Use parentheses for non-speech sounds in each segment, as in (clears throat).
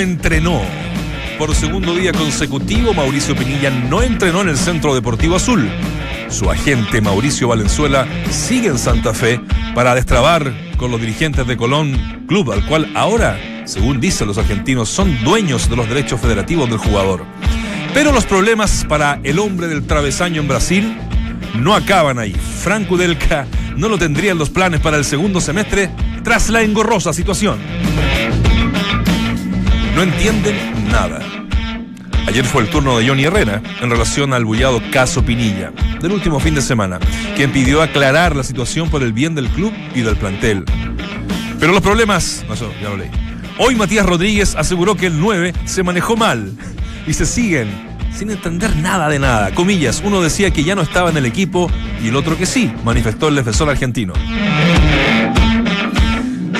entrenó. Por segundo día consecutivo, Mauricio Pinilla no entrenó en el Centro Deportivo Azul. Su agente Mauricio Valenzuela sigue en Santa Fe para destrabar con los dirigentes de Colón, club al cual ahora, según dicen los argentinos, son dueños de los derechos federativos del jugador. Pero los problemas para el hombre del travesaño en Brasil no acaban ahí. Franco Delca no lo tendría en los planes para el segundo semestre tras la engorrosa situación. No entienden nada. Ayer fue el turno de Johnny Herrera en relación al bullado caso Pinilla del último fin de semana, quien pidió aclarar la situación por el bien del club y del plantel. Pero los problemas, no, ya lo leí. Hoy Matías Rodríguez aseguró que el 9 se manejó mal y se siguen sin entender nada de nada. Comillas, uno decía que ya no estaba en el equipo y el otro que sí, manifestó el defensor argentino.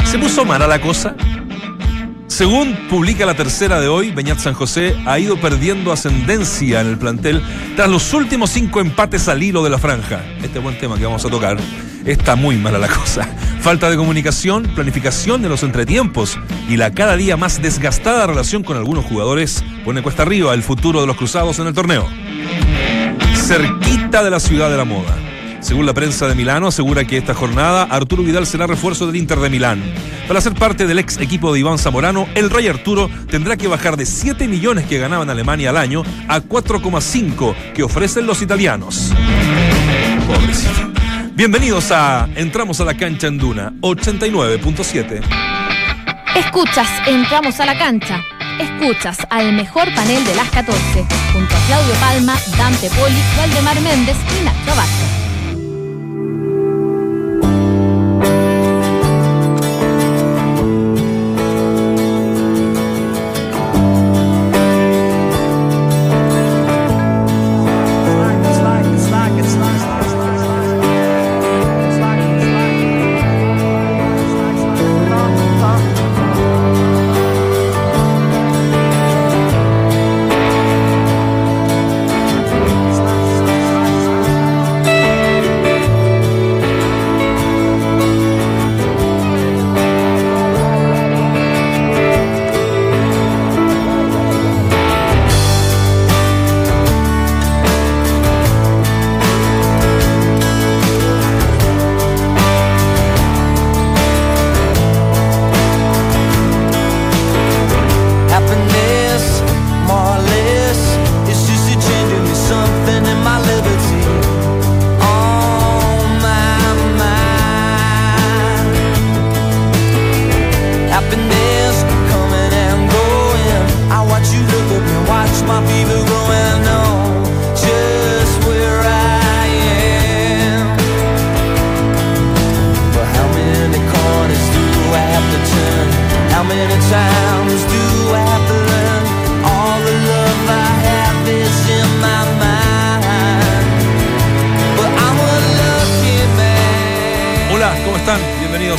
¿Se puso mala la cosa? Según publica la tercera de hoy, Beñat San José ha ido perdiendo ascendencia en el plantel tras los últimos cinco empates al hilo de la franja. Este buen tema que vamos a tocar. Está muy mala la cosa. (laughs) Falta de comunicación, planificación de los entretiempos y la cada día más desgastada relación con algunos jugadores pone cuesta arriba el futuro de los cruzados en el torneo. Cerquita de la ciudad de la moda. Según la prensa de Milano, asegura que esta jornada Arturo Vidal será refuerzo del Inter de Milán. Para ser parte del ex equipo de Iván Zamorano, el Rey Arturo tendrá que bajar de 7 millones que ganaba en Alemania al año a 4,5 que ofrecen los italianos. Bienvenidos a Entramos a la cancha en Duna 89.7. Escuchas, entramos a la cancha. Escuchas al mejor panel de las 14, junto a Claudio Palma, Dante Poli, Valdemar Méndez y Nacho Abajo.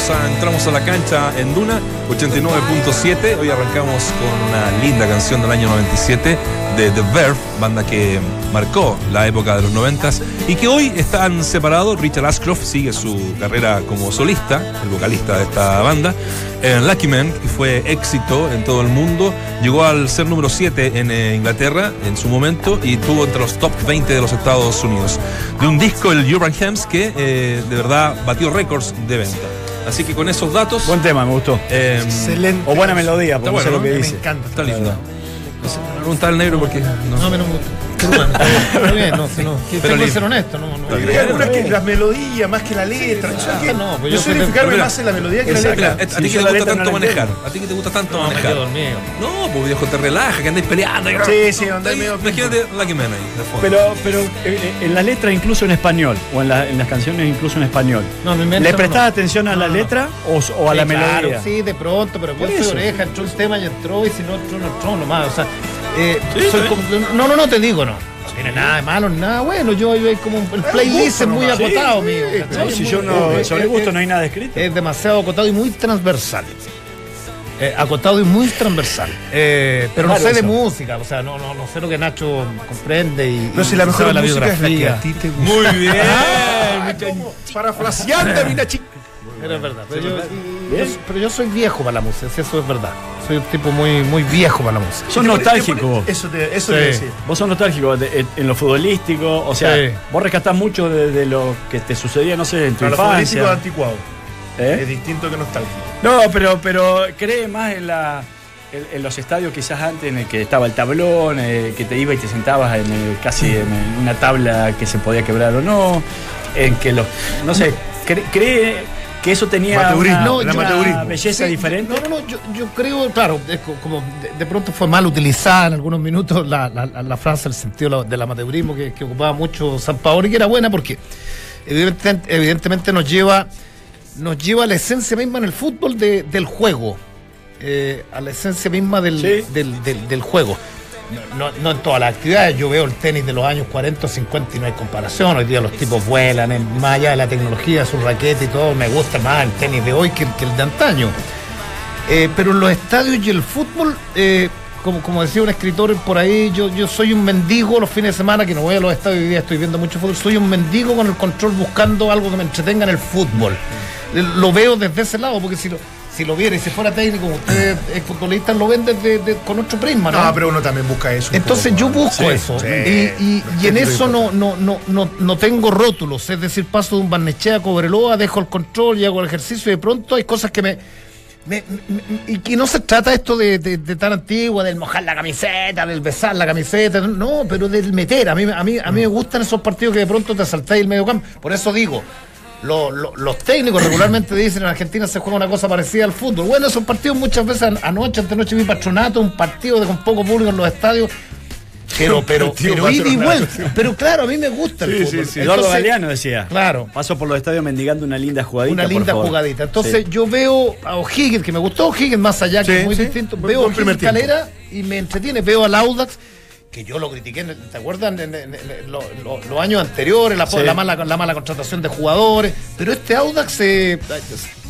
Entramos a la cancha en Duna 89.7. Hoy arrancamos con una linda canción del año 97 de The Verve, banda que marcó la época de los 90 y que hoy están separados. Richard Ashcroft sigue su carrera como solista, el vocalista de esta banda. En Lucky Man, que fue éxito en todo el mundo, llegó al ser número 7 en eh, Inglaterra en su momento y estuvo entre los top 20 de los Estados Unidos. De un disco, el Urban Hymns, que eh, de verdad batió récords de venta. Así que con esos datos. Buen tema, me gustó. eh, Excelente. O buena melodía, Está porque bueno, no sé lo que Me dice. encanta. Está lindo. No sé, me pregunta al negro porque. No, No, me no me gusta. Pero bueno, está bien, no, si no. que Pero tengo que ser honesto, no, no. algunas que las melodías más que la letra. yo Ah, que- no, pues yo yo soy fijarme más en la melodía que la letra. a ti que yo te gusta tanto manejar. A ti que te gusta tanto manejar. No, pues viejo, te relaja, que andáis peleando. Sí, sí, andáis medio- Imagínate Lucky Man ahí, de fondo. Pero, pero eh, en las letras incluso en español, o en, la- en las canciones incluso en español. No, me invento, ¿Le prestás atención a la letra o, o a la melodía? Sí, de pronto, pero yo soy oreja, entró el tema y entró, y si no entró, no entró nomás. O sea, eh, Sí, soy sí. como, no, no, no te digo, no. No tiene nada de malo, ni nada bueno. Yo hay como el playlist es muy nomás. acotado, Sí, mío. si Es yo no, sobre gusto no hay nada escrito. Es demasiado acotado y muy transversal. Eh, acotado y muy transversal. Eh, pero no sé de música, o sea, no, no, no sé lo que Nacho comprende y. No, si la mejor música es la que biografía. a ti te gusta. Muy (laughs) bien. Parafraseando, mi Nachi. Pero es verdad. Pero yo, pero yo soy viejo para la música, si eso es verdad. Soy un tipo muy, muy viejo para la música. Sos nostálgico vos. Eso te, eso Sí. te decía. Vos sos nostálgico de- en, en lo futbolístico, o sea, Sí. vos rescatás mucho de, de lo que te sucedía, no sé, en tu Pero lo futbolístico es infancia. anticuado. ¿Eh? Es distinto que nostálgico. No, pero, pero cree más en la en, en los estadios quizás antes en el que estaba el tablón, eh, que te iba y te sentabas en el- casi en una tabla que se podía quebrar o no, en que los no sé, cre- cree que eso tenía una, No, yo- una belleza Sí, diferente. No, no, no, yo, yo creo, claro, es como de, de pronto fue mal utilizada en algunos minutos la, la- frase, el sentido de la- del amateurismo que, que ocupaba mucho San Paolo y que era buena porque evidentemente, evidentemente nos lleva nos lleva a la esencia misma en el fútbol de- del juego, eh, a la esencia misma del, Sí. del, del- del juego. No, no- en todas las actividades, yo veo el tenis de los años 40 o 50 y no hay comparación. Hoy día los tipos vuelan, más allá de la tecnología, su raqueta y todo, me gusta más el tenis de hoy que, el- de antaño. Eh, pero en los estadios y el fútbol, eh, como, decía un escritor por ahí, yo, yo soy un mendigo los fines de semana, que no voy a los estadios hoy día, estoy viendo mucho fútbol, soy un mendigo con el control buscando algo que me entretenga en el fútbol. Lo veo desde ese lado, porque si lo, si lo viera y si fuera técnico, ustedes futbolistas, lo ven desde, de- con otro prisma, ¿no? No, pero uno también busca eso. Entonces poco, yo busco Sí, eso. sí. Y, y- y en eso no, no, no, no, no tengo rótulos. Es decir, paso de un Barnechea a Cobreloa, dejo el control y hago el ejercicio y de pronto hay cosas que me. me- me- y que no se trata esto de, de- de tan antigua, del mojar la camiseta, del besar la camiseta, no, pero del meter. A mí, a mí, a mí me gustan esos partidos que de pronto te saltáis el medio campo. Por eso digo, lo- lo- los técnicos regularmente dicen en Argentina se juega una cosa parecida al fútbol. Bueno, esos partidos muchas veces an- anoche, antenoche vi patronato, un partido de, con poco público en los estadios. Pero, (laughs) pero, pero ida y Patronato. vuelta. Pero claro, a mí me gusta el Sí, fútbol. sí, sí. Eduardo Galeano decía. Claro. Paso por los estadios mendigando una linda jugadita. Una por linda favor. jugadita. Entonces Sí. yo veo a O'Higgins, que me gustó O'Higgins más allá, que es muy sí. distinto. Veo a. Calera y me entretiene. Veo al Audax, que yo lo critiqué, ¿te acuerdas? En, en- en lo- lo- los años anteriores, la, Sí. la mala, la mala contratación de jugadores. Pero este Audax eh,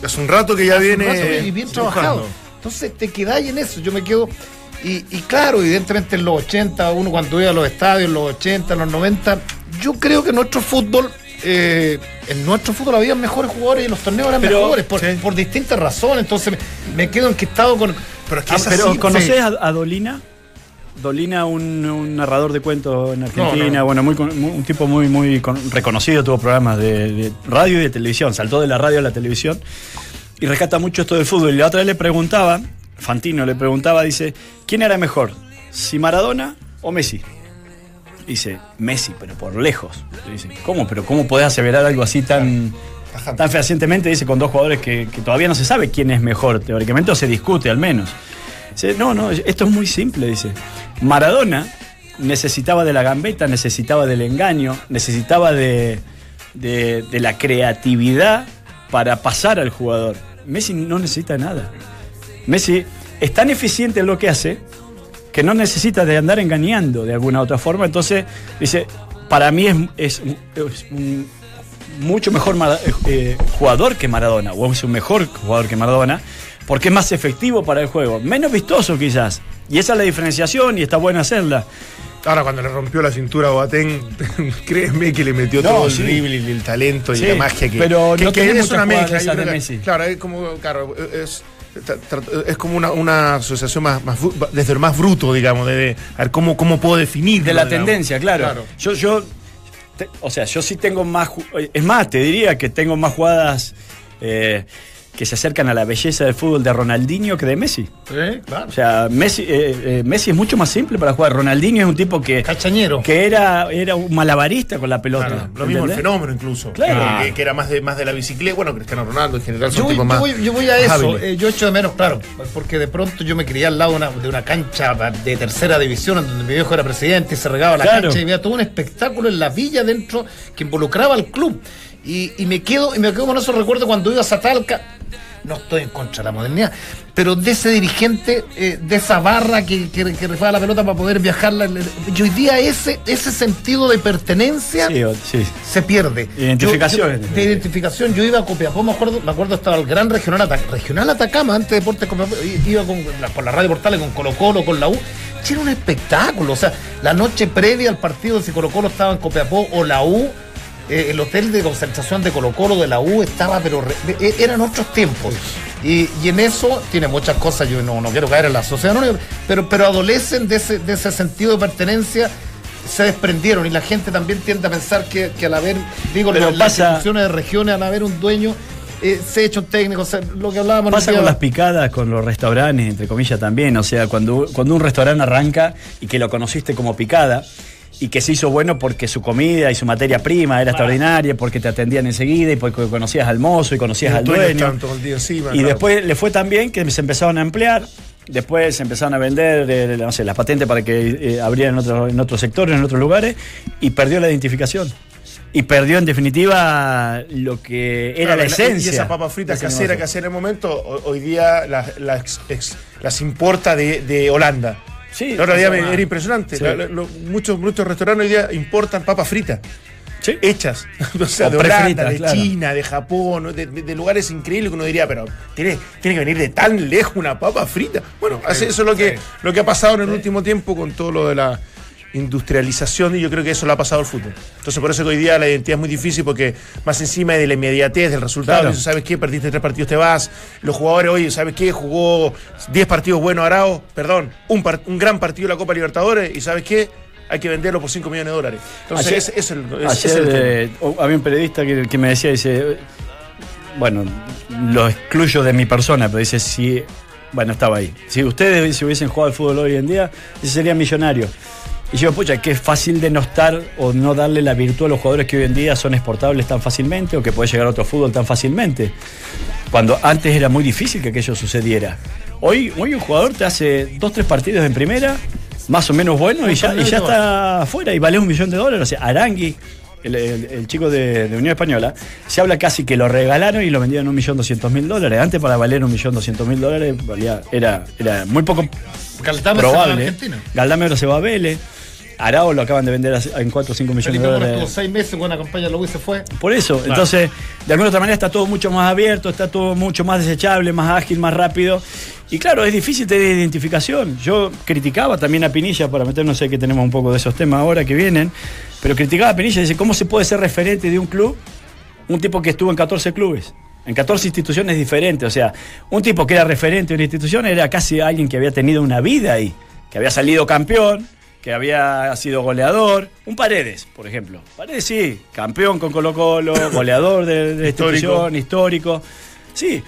Hace un rato que ya viene. rato y bien trabajado. Entonces te quedáis en eso. Yo me quedo. Y, y claro, evidentemente en los 80, uno cuando iba a los estadios, en los 80, en los 90, yo creo que nuestro fútbol, eh, en nuestro fútbol había mejores jugadores y en los torneos eran Pero- mejores por, sí. por distintas razones. Entonces me, me quedo enquistado con. Pero es que Ah, es Pero así, ¿conocés sí. a, a Dolina? Dolina, un, un narrador de cuentos en Argentina, No, no. bueno, muy, un tipo muy, muy con- reconocido, tuvo programas de, de radio y de televisión, saltó de la radio a la televisión y rescata mucho esto del fútbol. Y la otra vez le preguntaba, Fantino le preguntaba, dice, ¿quién era mejor? ¿Si Maradona o Messi? Dice, Messi, pero por lejos. Le Dice, ¿cómo? ¿Pero cómo podés aseverar algo así tan, tan fehacientemente? Dice, con dos jugadores que, que todavía no se sabe quién es mejor, teóricamente, o se discute al menos. Dice, no, no, esto es muy simple, dice. Maradona necesitaba de la gambeta, necesitaba del engaño, necesitaba de, la creatividad para pasar al jugador. Messi no necesita nada. Messi es tan eficiente en lo que hace que no necesita de andar engañando de alguna otra forma. Entonces, dice, para mí es, es un- mucho mejor eh, jugador que Maradona, o es un mejor jugador que Maradona, porque es más efectivo para el juego. Menos vistoso quizás. Y esa es la diferenciación y está bueno hacerla. Ahora, cuando le rompió la cintura a Boateng, (laughs) créeme que le metió No, todo el drible y el talento Sí, y la magia que. pero que, no que es una mezcla. de que-. Claro, es como. Claro, es. como una, una asociación más, desde lo más bruto, digamos, de, de- a ver cómo, cómo puedo definir. De la tendencia, claro. Claro. Yo, yo, te- o sea, yo sí tengo más, es más, te diría que tengo más jugadas eh, que se acercan a la belleza del fútbol de Ronaldinho que de Messi. ¿Eh? Claro. O sea, Messi, eh, eh, Messi es mucho más simple para jugar. Ronaldinho es un tipo que, Cachañero. que era, era un malabarista con la pelota. Claro, lo mismo el fenómeno incluso. Claro. Que, que era más de, más de la bicicleta. Bueno, Cristiano Ronaldo en general son Yo tipos yo más. voy- yo voy a más eso, eh, yo echo de menos, claro, porque de pronto yo me crié al lado de una, de una cancha de tercera división en donde mi viejo era presidente y se regaba la Claro. cancha y había todo un espectáculo en la villa dentro que involucraba al club. Y, y me quedo y me quedo con esos recuerdos cuando iba a Zatalca. No estoy en contra de la modernidad, pero de ese dirigente, eh, de esa barra que, que, la pelota para poder viajarla. Y hoy día ese, ese sentido de pertenencia Sí, o- sí. se pierde. Identificación. Yo- yo- de identificación. Yo iba a Copiapó, me acuerdo, me acuerdo estaba el gran regional, regional Atacama, antes de Deportes Copiapó, iba con, por la radio Portales con Colo Colo, con la U. Era un espectáculo. O sea, la noche previa al partido, si Colo Colo estaba en Copiapó o la U, eh, el hotel de concentración de Colo Colo de la U estaba, pero re- e- eran otros tiempos. Y, y en eso tiene muchas cosas, yo no, no quiero caer en la sociedad anónima, pero, pero adolecen de ese, de ese sentido de pertenencia, se desprendieron y la gente también tiende a pensar que, que al haber, digo, Pero las, las pasa- instituciones de regiones, al haber un dueño, eh, se hecho un técnico, o sea, lo que hablábamos Pasa con las picadas, con los restaurantes, entre comillas también. O sea, cuando, cuando un restaurante arranca y que lo conociste como picada y que se hizo bueno porque su comida y su materia prima era extraordinaria, porque te atendían enseguida y porque conocías al mozo y conocías al dueño. el día encima, Y claro. después le fue tan bien que se empezaron a emplear. Después se empezaron a vender eh, no sé, las patentes para que eh, abrieran en, otro- en otros sectores, en otros lugares, y perdió la identificación. Y perdió en definitiva lo que era Claro, la esencia. Y esas papas fritas de ese caseras que hacían en el momento, ho- hoy día las, las importa de, de Holanda. Sí, El otro día me- era impresionante. sí. La- la- lo- muchos, muchos restaurantes hoy día importan papas fritas. Sí. Hechas, (laughs) o sea, O de Holanda, de claro. China, de Japón, de, lugares increíbles que uno diría, pero tiene, tiene que venir de tan lejos una papa frita. Bueno, así- eso es lo que, lo que ha pasado en el último tiempo con todo lo de la industrialización y yo creo que eso lo ha pasado al fútbol. Entonces por eso que hoy día la identidad es muy difícil porque más encima de la inmediatez del resultado, Claro. ¿sabes qué? Perdiste tres partidos, te vas. Los jugadores, oye, ¿sabes qué? Jugó 10 partidos buenos Arao, perdón, un, par- un gran partido de la Copa Libertadores y ¿sabes qué? Hay que venderlo por 5 millones de dólares. Entonces Ayer- ese es el, es Ayer el tema. eh, había un periodista que, que me decía, dice, bueno, lo excluyo de mi persona, pero dice, si, bueno, estaba ahí. Si ustedes si hubiesen jugado al fútbol hoy en día, serían millonarios. Y yo, pucha, es fácil denostar o no darle la virtud a los jugadores que hoy en día son exportables tan fácilmente o que puede llegar a otro fútbol tan fácilmente. Cuando antes era muy difícil que aquello sucediera. Hoy, hoy un jugador te hace dos, tres partidos en primera, más o menos bueno, y ya, y ya está afuera y vale un millón de dólares. O sea, Arangui, el, el- el chico de, de Unión Española, se habla casi que lo regalaron y lo vendieron un millón doscientos mil dólares. Antes para valer un millón doscientos mil dólares valía, era, era muy poco Galdame probable. Galdame ahora se va a Vélez. Arao lo acaban de vender en 4 o 5 millones de Felipe dólares. estuvo seis meses con una campaña Luis se fue. Por eso, entonces, de alguna otra manera está todo mucho más abierto, está todo mucho más desechable, más ágil, más rápido. Y claro, es difícil tener identificación. Yo criticaba también a Pinilla, para meternos, sé que tenemos un poco de esos temas ahora que vienen, pero criticaba a Pinilla, dice, ¿cómo se puede ser referente de un club? Un tipo que estuvo en 14 clubes. En 14 instituciones diferentes, o sea, un tipo que era referente de una institución era casi alguien que había tenido una vida ahí, que había salido campeón, que había sido goleador, un Paredes, por ejemplo. Paredes sí, campeón con Colo Colo, (coughs) goleador de, de la Histórico. institución, histórico. Sí,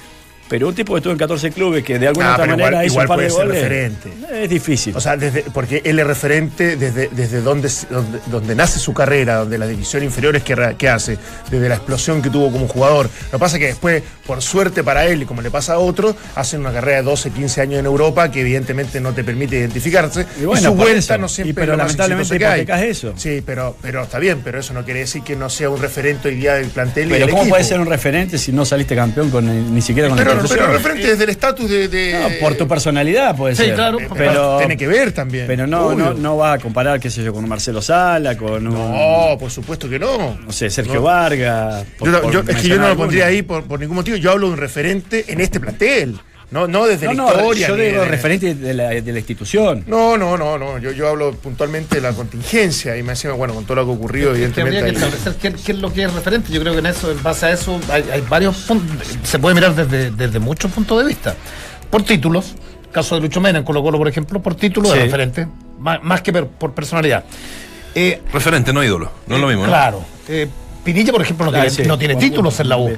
pero un tipo que estuvo en 14 clubes que de alguna Ah, otra manera igual- hizo igual un par de puede ser goles. referente. Es difícil. O sea, desde, porque él es referente desde, desde donde, donde, donde nace su carrera, donde las divisiones inferiores que, que hace, desde la explosión que tuvo como jugador. Lo que pasa es que después, por suerte para él y como le pasa a otros, hacen una carrera de 12, 15 años en Europa que evidentemente no te permite identificarse. Y bueno, su vuelta eso. no Y siempre pero es lo lamentablemente que hay. eso. Sí, pero, pero está bien, pero eso no quiere decir que no sea un referente hoy día del plantel y pero del ¿cómo puede ser un referente si no saliste campeón con el- ni siquiera con Pero, institución? Pero referente desde el estatus de... de- No, por tu personalidad puede Sí, ser. claro, Eh, pero tiene que ver también. Pero no, no, no va a comparar, qué sé yo, con un Marcelo Sala, con un, No, por supuesto que no. no sé, Sergio No. Vargas. por- Yo- por yo- es que yo no lo alguno. pondría ahí por, por ningún motivo. Yo hablo de un referente en este plantel. No, no desde No, la no, historia. yo digo de- referente de la, de la institución. No, no, no, no. Yo, yo hablo puntualmente de la contingencia y me decía, bueno, con todo lo que ha ocurrido, Es que evidentemente. habría que establecer qué, qué es lo que es referente. Yo creo que en eso, en base a eso, hay, hay varios puntos. Se puede mirar desde, desde muchos puntos de vista. Por títulos, caso de Lucho Mena en Colo Colo, por ejemplo, por título Sí. es referente, más, más que per- por personalidad. Eh, Referente, no ídolo. No es lo mismo, ¿no? Claro. Eh, Pinilla, por ejemplo, no Ah, tiene, sí. no tiene Buen títulos en la U.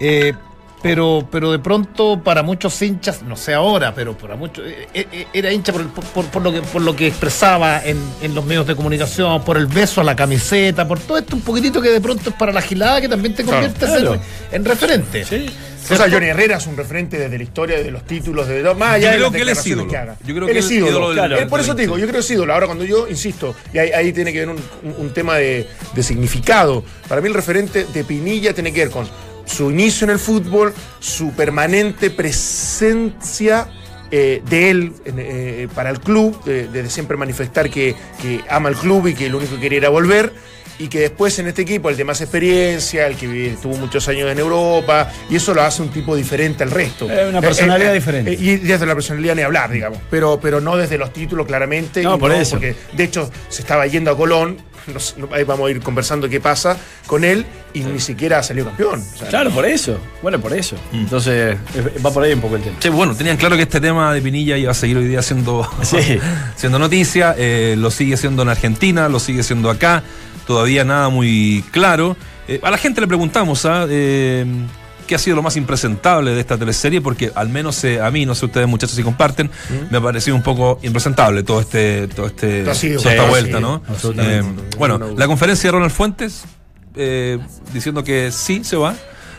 Eh, pero, pero de pronto, para muchos hinchas, no sé ahora, pero para muchos, eh, eh, era hincha por, el- por, por lo que, por lo que expresaba en, en los medios de comunicación, por el beso a la camiseta, por todo esto un poquitito que de pronto es para la gilada que también te Claro. conviertes Claro. en, en referente. Sí. O sea, Johnny Herrera es un referente desde la historia de los títulos, de más allá Yo de creo las que él es ídolo. que haga. Yo creo él que es él- ídolo. ídolo del- Claro. Por eso te digo, yo creo que es ídolo. Ahora, cuando yo insisto, y ahí, ahí tiene que ver un, un- un tema de, de significado. Para mí, el referente de Pinilla tiene que ver con su inicio en el fútbol, su permanente presencia. eh, de él eh, para el club, de, de siempre manifestar que, que ama el club y que lo único que quería era volver, y que después en este equipo, el de más experiencia, el que estuvo muchos años en Europa, y eso lo hace un tipo diferente al resto. Es una personalidad diferente. y desde la personalidad ni hablar, digamos. Pero, pero no desde los títulos, claramente. No, por eso. Porque de hecho se estaba yendo a Colón, ahí vamos a ir conversando qué pasa con él y ni siquiera salió campeón. O sea, Claro, por eso. Bueno, por eso. Entonces, eh, va por ahí un poco el tema. Sí, bueno, tenían claro que este tema de Pinilla iba a seguir hoy día siendo, Sí. (laughs) siendo noticia, eh, lo sigue siendo en Argentina, lo sigue siendo acá, todavía nada muy claro. Eh, a la gente le preguntamos ¿ah? Eh, qué ha sido lo más impresentable de esta teleserie, porque al menos eh, a mí, no sé ustedes muchachos si comparten, me ha parecido un poco impresentable todo este, todo este, toda esta sí, vuelta, sí, bueno, no, no. la conferencia de Ronald Fuentes diciendo que sí se va.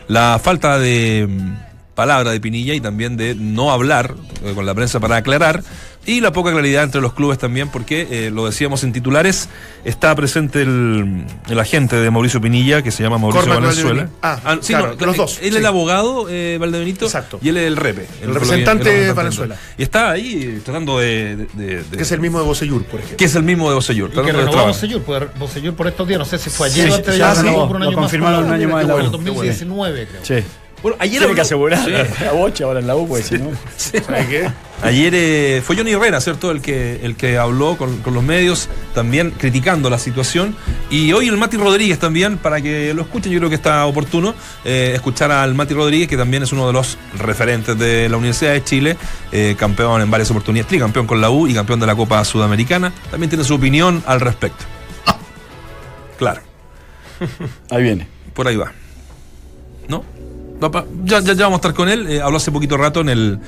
La falta de mm, palabra de Pinilla y también de no hablar con la prensa para aclarar. Y la poca claridad entre los clubes también, porque eh, lo decíamos en titulares, está presente el, el agente de Mauricio Pinilla, que se llama Mauricio Cormac Valenzuela. Valdebenito. Ah, claro, los dos, Él es sí. el abogado, eh, Valdebenito, Exacto. y él es el repe. El representante el de Valenzuela. Y está ahí tratando de... de- de- que es el mismo de Bocellur, por ejemplo. que es el mismo de Bocellur. Y que renovó pues Bocellur por estos días, no sé si fue ayer Sí, o antes de ayer, por un lo año más. confirmaron un año más en la en el U. 2019, creo. Sí. Bueno, ayer Tiene que asegurar Sí. la bocha ahora en la U, porque si no. ¿Sabes qué? Ayer eh, fue Johnny Herrera, ¿cierto? El que, el que habló con, con los medios, también criticando la situación. Y hoy el Mati Rodríguez también, para que lo escuchen, yo creo que está oportuno eh, escuchar al Mati Rodríguez, que también es uno de los referentes de la Universidad de Chile, eh, campeón en varias oportunidades, tricampeón con la U y campeón de la Copa Sudamericana. También tiene su opinión al respecto. Claro, Ahí viene. por ahí va. ¿No? Ya, ya, ya vamos a estar con él. habló hace poquito rato en el,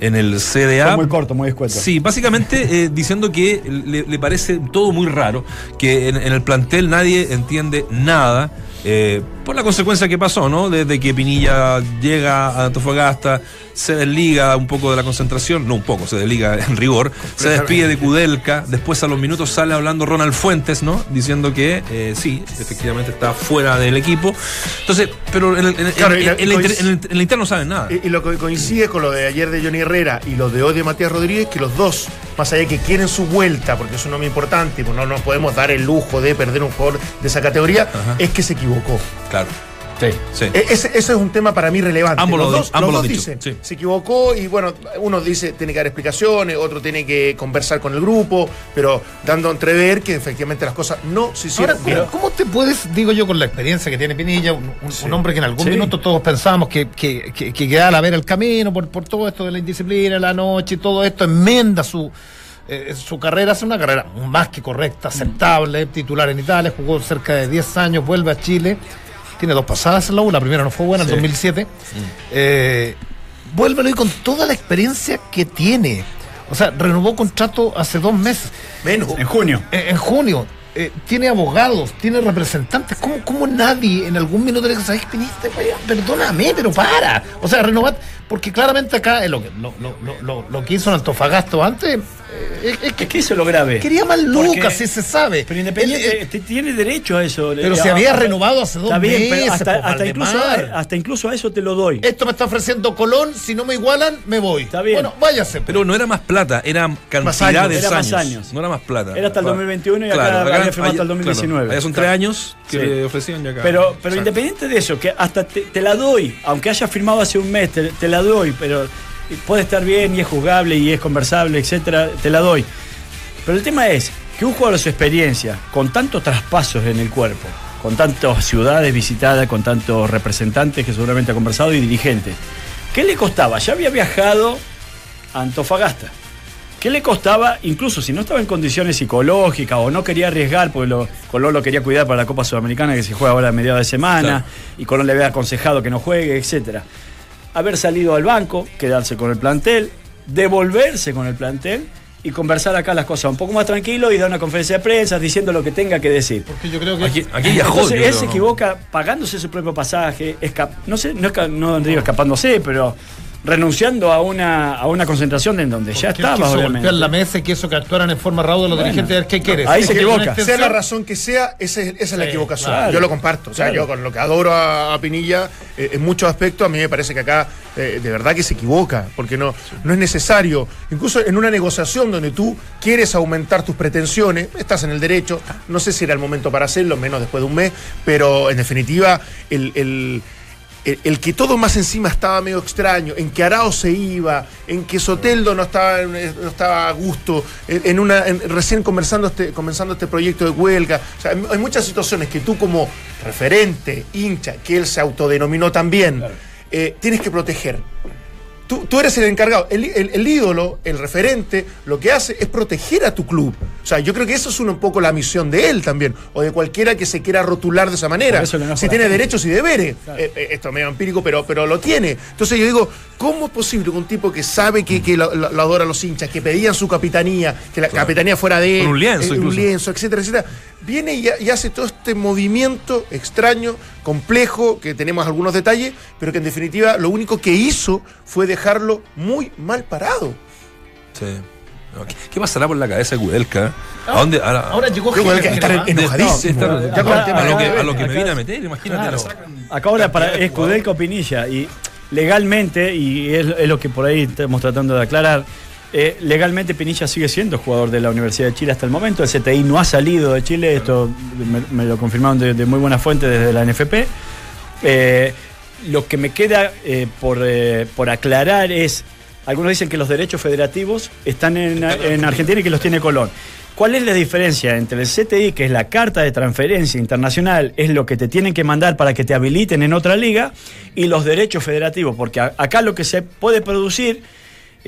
en el CDA. Fue muy corto, muy escueto. Sí, básicamente eh, diciendo que le, le parece todo muy raro, que en, en el plantel nadie entiende nada. Eh, por la consecuencia que pasó, ¿no? Desde que Pinilla llega a Antofagasta, se desliga un poco de la concentración, no un poco, se desliga en rigor, se despide de Kudelka, después a los minutos sale hablando Ronald Fuentes, ¿no? Diciendo que eh, sí, efectivamente está fuera del equipo. Entonces, pero en el, en el- Claro, en- y la- en inter- en no saben nada. Y, y lo que coincide con lo de ayer de Johnny Herrera y lo de hoy de Matías Rodríguez, que los dos, más allá de que quieren su vuelta, porque es un nombre importante, y pues no nos podemos dar el lujo de perder un jugador de esa categoría, Ajá. es que se equivocó. Claro. Sí. Sí. E- Ese, ese es un tema para mí relevante. Ambos los dos, ambos los dos dicen, sí. se equivocó y bueno, uno dice tiene que dar explicaciones, otro tiene que conversar con el grupo, pero dando a entrever que efectivamente las cosas no se hicieron Ahora, bien. ¿cómo, te puedes, digo yo, con la experiencia que tiene Pinilla, un, un- un hombre que en algún Sí. minuto todos pensábamos que, que, que, que quedara a ver el camino por, por todo esto de la indisciplina, la noche y todo esto, enmenda su, eh, su carrera, hace una carrera más que correcta, aceptable, titular en Italia, jugó cerca de 10 años, vuelve a Chile, tiene dos pasadas en la U, la primera no fue buena, en Sí. 2007. Eh, vuélvelo y con toda la experiencia que tiene. O sea, renovó contrato hace dos meses. Menos. En junio. En, en junio. eh, tiene abogados, tiene representantes. ¿Cómo, cómo nadie en algún minuto le dice, ¿sabes qué viniste? Perdóname, pero para. O sea, renovar. Porque claramente acá eh, lo, que- lo, lo, lo, que hizo en Antofagasto antes eh, es, que Es que eso es lo grave. quería más lucas, sí se sabe. Pero Independiente Él, eh, tiene derecho a eso. pero se había renovado hace dos Está bien, pero meses, hasta, po, hasta incluso, a, hasta incluso a eso te lo doy. esto me está ofreciendo Colón, si no me igualan, me voy. Está bien. Bueno, váyase. Pero no era más plata, era cantidad años, de era más años. años. No era más plata. Era hasta el 2021 y acá había firmado hasta el 2019. Allá son tres años que Sí. le ofrecían y acá. Pero, pero independiente de eso, que hasta te, te la doy, aunque haya firmado hace un mes, te, te la doy, pero puede estar bien y es juzgable y es conversable, etcétera, te la doy. Pero el tema es que un jugador de su experiencia, con tantos traspasos en el cuerpo, con tantas ciudades visitadas, con tantos representantes que seguramente ha conversado y dirigentes, ¿qué le costaba? Ya había viajado a Antofagasta. ¿Qué le costaba, incluso si no estaba en condiciones psicológicas o no quería arriesgar, porque lo, Colón lo quería cuidar para la Copa Sudamericana que se juega ahora a mediados de semana, y Colón le había aconsejado que no juegue, etcétera? Haber salido al banco, quedarse con el plantel, devolverse con el plantel y conversar acá las cosas un poco más tranquilo y dar una conferencia de prensa diciendo lo que tenga que decir. Porque yo creo que. Aquí, aquí viajó. Entonces él creo, se ¿no? equivoca pagándose su propio pasaje, esca- no sé, no, esca- no digo escapándose, pero renunciando a una, a una concentración en donde ya estaba, quiso obviamente. golpear la mesa y quiso que actuaran en forma rauda los Bueno, dirigentes. ¿Qué quieres? ahí se ¿Quieres equivoca. Sea la razón que sea, esa es, esa es la equivocación. claro. Yo lo comparto. O sea, Claro. yo con lo que adoro a, a Pinilla, eh, en muchos aspectos, a mí me parece que acá eh, de verdad que se equivoca, porque no, no es necesario. Incluso en una negociación donde tú quieres aumentar tus pretensiones, estás en el derecho. No sé si era el momento para hacerlo, menos después de un mes, pero en definitiva, el. el el, el que todo más encima estaba medio extraño, en que Arao se iba, en que Soteldo no estaba, en- no estaba a gusto, en, una, en- recién conversando este, comenzando este proyecto de huelga. O sea, hay, hay muchas situaciones que tú como referente, hincha, que él se autodenominó también, eh, tienes que proteger. Tú, tú eres el encargado, el, el- el ídolo, el referente, lo que hace es proteger a tu club. O sea, yo creo que eso es un poco la misión de él también, o de cualquiera que se quiera rotular de esa manera. Si tiene gente. derechos y deberes. Eh, eh, esto es medio empírico, pero, pero lo tiene. Entonces yo digo, ¿cómo es posible que un tipo que sabe que, que lo, lo- lo adora a los hinchas, que pedían su capitanía, que la capitanía fuera de él, un lienzo eh, un lienzo, etcétera, etcétera, viene y, y hace todo este movimiento extraño, complejo, que tenemos algunos detalles, pero que en definitiva lo único que hizo fue dejarlo muy mal parado. Sí. No, ¿Qué, pasará por la cabeza de Kudelka? ¿A dónde? Ahora, Ahora llegó Hitler, estar ¿ah? enojadísimo. Sí, está- Ya con el tema a, lo que, a cabeza. lo que me viene a meter, imagínate. Claro. la sacan. Acá ahora para, es Kudelka o Pinilla y legalmente, y es, es lo que por ahí estamos tratando de aclarar, eh, legalmente Pinilla sigue siendo jugador de la Universidad de Chile hasta el momento. El CTI no ha salido de Chile, esto me, lo confirmaron de, muy buena fuente desde la NFP. Eh, lo que me queda eh, por, por aclarar es, algunos dicen que los derechos federativos están en, en Argentina y que los tiene Colón. ¿Cuál es la diferencia entre el CTI, que es la carta de transferencia internacional, es lo que te tienen que mandar para que te habiliten en otra liga, y los derechos federativos? Porque acá lo que se puede producir,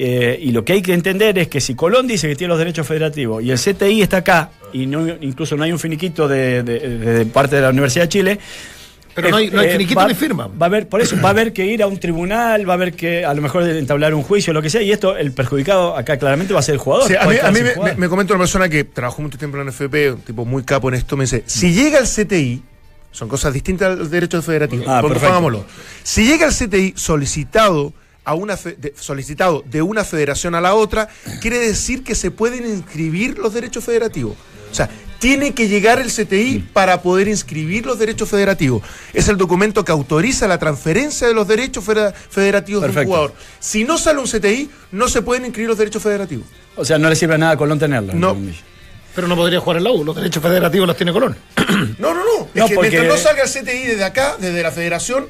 eh, y lo que hay que entender es que si Colón dice que tiene los derechos federativos y el CTI está acá, y no, incluso no hay un finiquito de, de- de parte de la Universidad de Chile, Pero no hay, no hay eh, finiquito va- ni firma. Va a haber, por eso, va a haber que ir a un tribunal, va a haber que a lo mejor entablar un juicio, lo que sea, y esto, el perjudicado acá claramente va a ser el jugador. Sí, a mí, a me, jugar. me- me comenta una persona que trabajó mucho tiempo en la NFP, un tipo muy capo en esto, me dice, si llega el CTI, son cosas distintas al derecho federativo, Ah, pongámoslo. Si llega el CTI solicitado a una fe- de- solicitado de una federación a la otra, quiere decir que se pueden inscribir los derechos federativos. O sea, tiene que llegar el CTI para poder inscribir los derechos federativos. Es el documento que autoriza la transferencia de los derechos federa- federativos de un Perfecto. jugador. Si no sale un CTI, no se pueden inscribir los derechos federativos. O sea, no le sirve a nada a Colón tenerlo. No. Pero no podría jugar en la U. Los derechos federativos los tiene Colón. No, no, no. Es No, que porque- mientras no salga el CTI desde acá, desde la federación,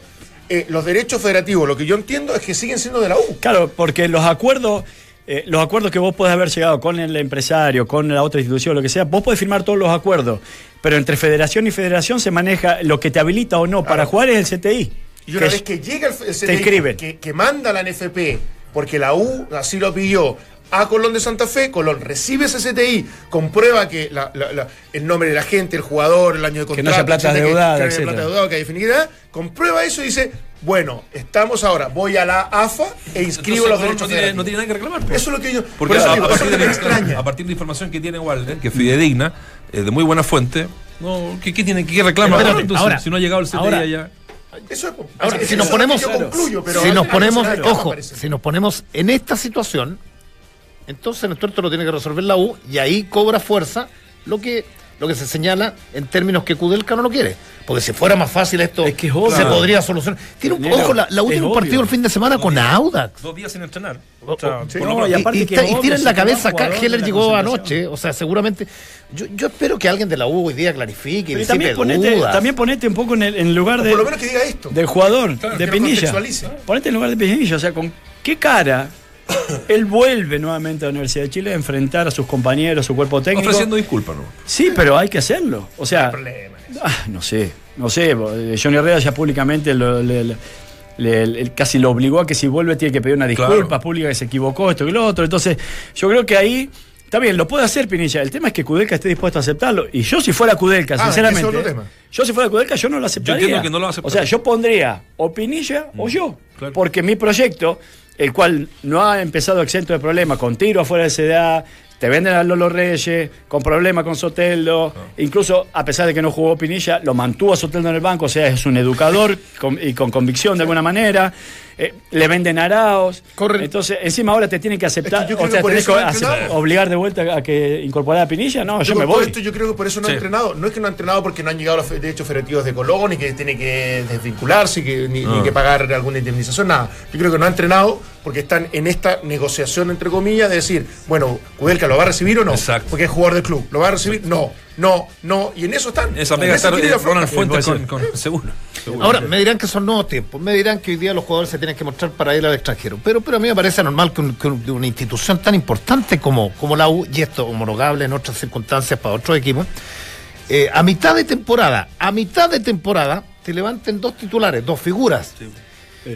eh, los derechos federativos, lo que yo entiendo es que siguen siendo de la U. Claro, porque los acuerdos, eh, los acuerdos que vos podés haber llegado con el empresario, con la otra institución, lo que sea, vos podés firmar todos los acuerdos, pero entre federación y federación se maneja lo que te habilita o no para jugar es el CTI. Y una Que vez que llega el, el CTI, que, que manda la NFP, porque la U así lo pidió, a Colón de Santa Fe, Colón recibe ese CTI, comprueba que la- la- la- el nombre de la gente, el jugador, el año de Que contrato, no haya plata deudada, que, que no haya etcétera. plata deudada, que hay definibilidad, comprueba eso y dice, bueno, estamos ahora, voy a la AFA e inscribo Entonces, los derechos no tiene, no tiene nada que reclamar. pues. Eso es lo que yo... Porque por eso a, digo, a partir de es la, lo que me extraña. a partir de la información que tiene Walder, que es fidedigna, eh, de muy buena fuente, no, ¿qué, qué tiene que reclamar? Espérate, Entonces, ahora, si no ha llegado el CTI ahora, allá. Eso es, Ahora, si nos ponemos, que yo concluyo, pero si nos ponemos, que ojo, si nos ponemos en esta situación, entonces nuestro esto lo tiene que resolver la U y ahí cobra fuerza lo que lo que se señala en términos que Kudelka no lo quiere. Porque si fuera más fácil esto, Es que es obvio. se podría solucionar. Tiene un, ojo, la, la U tiene un obvio. partido el fin de semana con Audax. Dos días sin entrenar. O- sea, no, y y, que y obvio, tiene en si la cabeza acá, Heller llegó anoche, o sea, seguramente. Yo, yo espero que alguien de la U hoy día clarifique y también ponete, dudas. también ponete un poco en el en lugar de, por lo menos que diga esto. del jugador, Claro, de Pinilla. Ponete en lugar de Pinilla, o sea, con qué cara (coughs) él vuelve nuevamente a la Universidad de Chile a enfrentar a sus compañeros, a su cuerpo técnico. ofreciendo disculpas, ¿no? Sí, pero hay que hacerlo. O sea, ah, no sé, no sé. eh, Johnny Herrera ya públicamente lo- le- le- le- le- casi lo obligó a que si vuelve tiene que pedir una disculpa Claro. pública que se equivocó, esto y lo otro. Entonces, yo creo que ahí. Está bien, lo puede hacer Pinilla. El tema es que Kudelka esté dispuesto a aceptarlo. Y yo, si fuera Kudelka, Ah, sinceramente. es tema. Yo, si fuera Kudelka, yo no lo aceptaría. entiendo que no lo va a aceptar. O sea, yo pondría o Pinilla o yo. claro. Porque mi proyecto, el cual no ha empezado exento de problemas, con tiro afuera de CDA, te venden a Lolo Reyes, con problemas con Soteldo, incluso a pesar de que no jugó Pinilla, lo mantuvo a Soteldo en el banco, o sea, es un educador con- y con convicción de alguna manera. Eh, le venden araos. Corren. Entonces, encima ahora te tienen que aceptar, Es que yo creo o sea, que por tenés eso que no obligar de vuelta a que incorporara a Pinilla. No, yo, Yo me voy. esto yo creo que por eso no Sí. ha entrenado. No es que no ha entrenado porque no han llegado los derechos federativos de Colón y que tiene que desvincularse y que, ni, ni Ah. que pagar alguna indemnización, nada. Yo creo que no ha entrenado porque están en esta negociación, entre comillas, de decir, bueno, Kudelka lo va a recibir o no. Exacto. Porque es jugador del club. ¿Lo va a recibir? No. No, no, y en eso están. Esa pega está eh, Ronald. Fuentes con, con seguro. seguro. Ahora, me dirán que son nuevos tiempos, me dirán que hoy día los jugadores se tienen que mostrar para ir al extranjero, pero, pero a mí me parece normal que, un- que un- una institución tan importante como, como la U, y esto homologable en otras circunstancias para otros equipos, eh, a mitad de temporada, a mitad de temporada, te levanten dos titulares, dos figuras.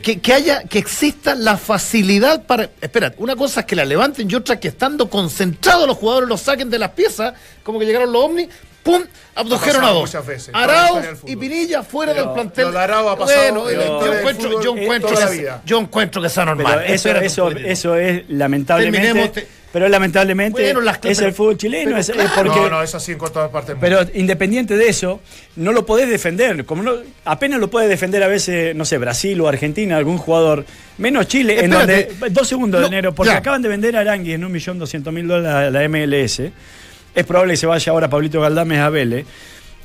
Que, que haya, que exista la facilidad para. Espera, una cosa es que la levanten y otra que estando concentrados los jugadores los saquen de las piezas, como que llegaron los ovnis, ¡pum! abdujeron a dos. veces, Arauz y Pinilla fuera Pero del plantel. lo de Arao ha pasado Bueno, yo, encuentro, yo, encuentro que, vida. yo encuentro que sea normal. eso, eso, eso es lamentablemente. Terminemos, te- Pero lamentablemente Bueno, las- es pero- el fútbol chileno. pero es, porque, No, no, es así en todas partes. Pero independiente de eso, no lo podés defender. Como no, apenas lo puede defender a veces, no sé, Brasil o Argentina, algún jugador. Menos Chile, en donde. Dos segundos No, de enero, porque ya. acaban de vender a Arangui en un millón doscientos mil dólares a la MLS. Es probable que se vaya ahora Pablito Galdames a Vélez,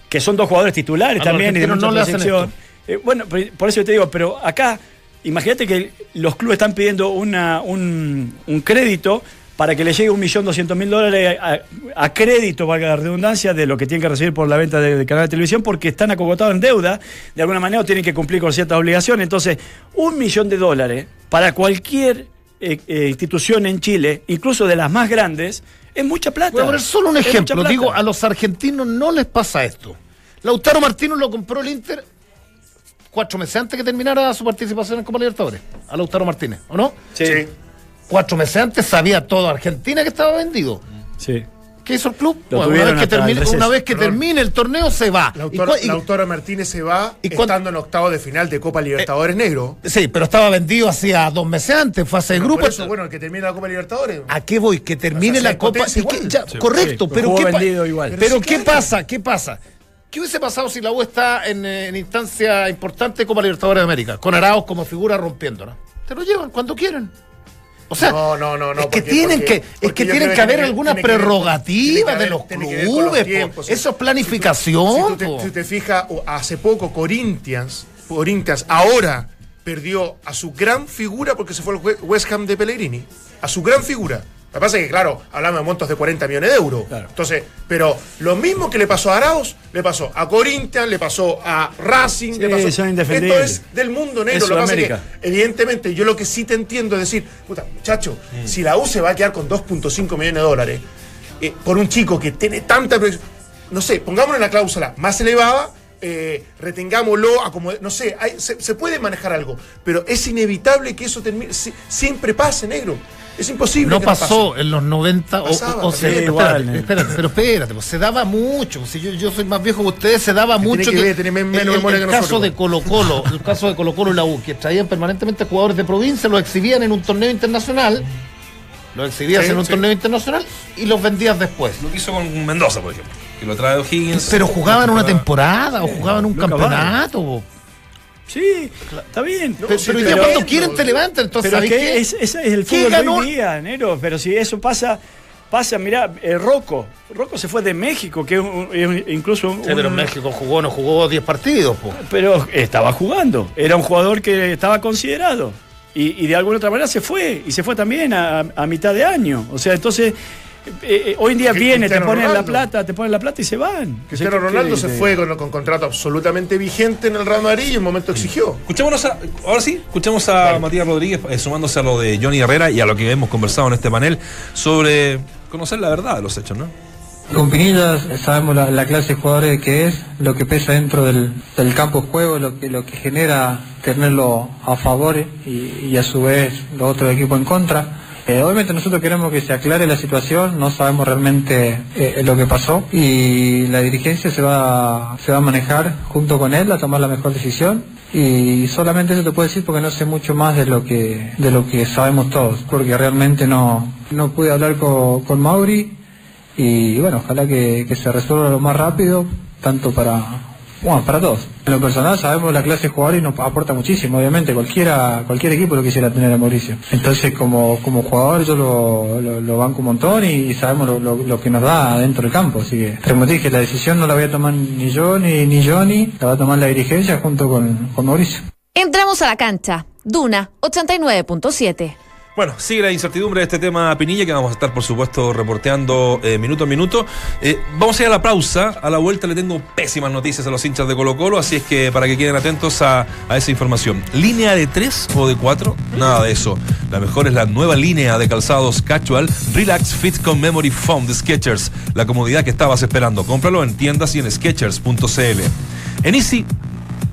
que son dos jugadores titulares también y de argentinos mucha no. Eh, bueno, por eso te digo, pero acá, imagínate que los clubes están pidiendo una, un, un crédito para que le llegue un millón doscientos mil dólares a, a crédito, valga la redundancia, de lo que tienen que recibir por la venta de- del canal de televisión, porque están acogotados en deuda, de alguna manera o tienen que cumplir con ciertas obligaciones. Entonces, un millón de dólares para cualquier eh, eh, institución en Chile, incluso de las más grandes, es mucha plata. Voy a poner solo un ejemplo. Digo, a los argentinos no les pasa esto. Lautaro Martínez lo compró el Inter cuatro meses antes que terminara su participación en Copa Libertadores. A Lautaro Martínez, ¿o no? Sí, Sí. Cuatro meses antes sabía todo Argentina que estaba vendido. sí. ¿Qué hizo el club? Bueno, una vez que, termine, receso. una vez que Perdón. termine el torneo se va. ¿Y Lautaro, cua- y- Lautaro Martínez se va ¿Y estando en octavo de final de Copa Libertadores negro. Sí, pero estaba vendido hacía dos meses antes, fase de Por grupo. eso, bueno, el que termina la Copa Libertadores. ¿A qué voy? Que termine O sea, la Copa. potencia y que- igual. ya, Sí. correcto, Sí, pero jugó ¿qué, pa- vendido igual. pero Pero sí, ¿qué claro. pasa? ¿Qué pasa? ¿Qué hubiese pasado si la U está en, eh, en instancia importante de Copa Libertadores de América? Con Arauz como figura rompiéndola. Te lo llevan cuando quieran. O sea, No, no, no, no, es que porque- tienen porque- que, es que tienen que haber alguna prerrogativa de los clubes. tiempos. Eso es Si planificación. tú te, po. si te fijas, hace poco Corinthians, Corinthians ahora perdió a su gran figura porque se fue al We- West Ham de Pellegrini. A su gran figura. Lo que pasa es que, claro, hablamos de montos de 40 millones de euros. Claro. Entonces, pero lo mismo que le pasó a Arauz, le pasó a Corinthians, le pasó a Racing, Sí, le pasó. son. Esto es del mundo negro. Es Lo que pasa es que, evidentemente, yo lo que sí te entiendo es decir, puta, muchacho, si la U se va a quedar con 2.5 millones de dólares eh, por un chico que tiene tanta no sé, pongámosle una cláusula más elevada, eh, retengámoslo, acomode- no sé, hay- se, se puede manejar algo, pero es inevitable que eso termine, si- siempre pase, negro. Es imposible. No que pasó en los 90 o, Pasaba, o se- sí, espérate, igual, eh. espérate, pero espérate, pues, se daba mucho. Si yo, yo soy más viejo que ustedes, se daba mucho. tiene que ver, tiene men- menos el, el- memoria el que caso nosotros. de Colo Colo, (laughs) el caso de Colo Colo y la U, que traían permanentemente jugadores de provincia, los exhibían en un torneo internacional, los exhibías Sí, en un sí. torneo internacional y los vendías después. Lo que hizo con Mendoza, por ejemplo. Que lo trae O'Higgins. Pero jugaban una temporada. temporada o jugaban un campeonato. Sí, está bien. pero pero entiendo. cuando quieren te levantan, entonces Pero ¿sabes que qué? es, ese es el ¿Qué fútbol de ganó? hoy día, Nero. Pero si eso pasa, pasa, mirá, el Rocco. Rocco se fue de México, que es un- es un- incluso un, Sí, pero en México jugó, no jugó 10 partidos. po. pero estaba jugando. Era un jugador que estaba considerado. Y, y de alguna otra manera se fue. Y se fue también a, a mitad de año. O sea, entonces, eh, eh, hoy en día Que viene, te ponen la plata, te ponen la plata y se van. Cristiano O sea, Ronaldo ¿qué- se fue con, con contrato absolutamente vigente en el Real Madrid y en un momento exigió. Escuchémonos a, ahora sí, escuchemos a Matías Rodríguez eh, sumándose a lo de Johnny Herrera y a lo que hemos conversado en este panel sobre conocer la verdad de los hechos, ¿no? Con Pinillas sabemos la, la clase de jugadores que es, lo que pesa dentro del, del campo de juego, lo que, lo que genera tenerlo a favor y, y a su vez los otros equipos en contra. Eh, obviamente nosotros queremos que se aclare la situación, no sabemos realmente eh, lo que pasó y la dirigencia se va, se va a manejar junto con él a tomar la mejor decisión y solamente eso te puedo decir porque no sé mucho más de lo que, de lo que sabemos todos, porque realmente no, no pude hablar con, con Mauri y bueno, ojalá que, que se resuelva lo más rápido, tanto para, bueno, para todos. En lo personal sabemos la clase de jugador y nos aporta muchísimo, obviamente, cualquiera, cualquier equipo lo quisiera tener a Mauricio. Entonces como, como jugador yo lo, lo, banco un montón y, sabemos lo, lo- que nos da dentro del campo, así que, como dije, la decisión no la voy a tomar ni yo ni, ni Johnny, la va a tomar la dirigencia junto con, con Mauricio. Entramos a la cancha. Duna 89.7. Bueno, sigue la incertidumbre de este tema Pinilla, que vamos a estar, por supuesto, reporteando eh, minuto a minuto. Eh, vamos a ir a la pausa. A la vuelta le tengo pésimas noticias a los hinchas de Colo Colo, así es que para que queden atentos a, esa información. ¿Línea de 3 o de 4? Nada de eso. La mejor es la nueva línea de calzados Casual Relax Fit con Memory Foam de Skechers. La comodidad que estabas esperando. Cómpralo en tiendas y en Skechers.cl. En Easy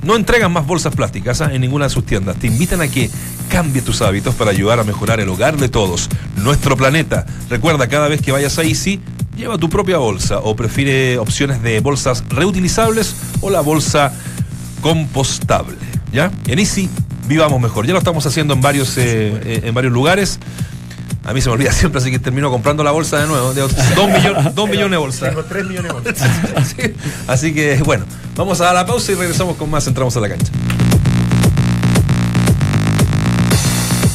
no entregan más bolsas plásticas ¿ah? en ninguna de sus tiendas. Te invitan a que cambie tus hábitos para ayudar a mejorar el hogar de todos, nuestro planeta. Recuerda, cada vez que vayas a Easy, lleva tu propia bolsa o prefiere opciones de bolsas reutilizables o la bolsa compostable. ¿Ya? En Easy vivamos mejor. Ya lo estamos haciendo en varios, eh, eh, en varios lugares. A mí se me olvida (laughs) siempre, así que termino comprando la bolsa de nuevo. De dos, millones, dos millones de bolsas. Tengo 3 millones de bolsas. (laughs) Así, así que bueno, vamos a la pausa y regresamos con más. Entramos a la cancha.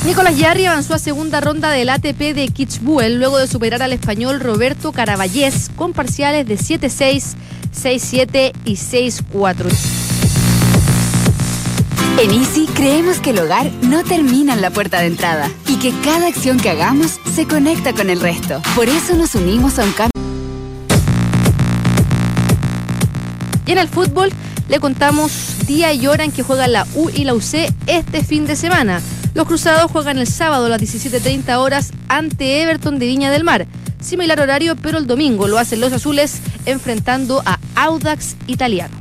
Nicolás Yarri avanzó a segunda ronda del ATP de Kitzbühel luego de superar al español Roberto Caravallés con parciales de 7-6, 6-7 y 6-4. En Easy creemos que el hogar no termina en la puerta de entrada y que cada acción que hagamos se conecta con el resto. Por eso nos unimos a un cambio. Y en el fútbol le contamos día y hora en que juegan la U y la UC este fin de semana. Los cruzados juegan el sábado a las 17.30 horas ante Everton de Viña del Mar. Similar horario, pero el domingo lo hacen los azules enfrentando a Audax Italiano.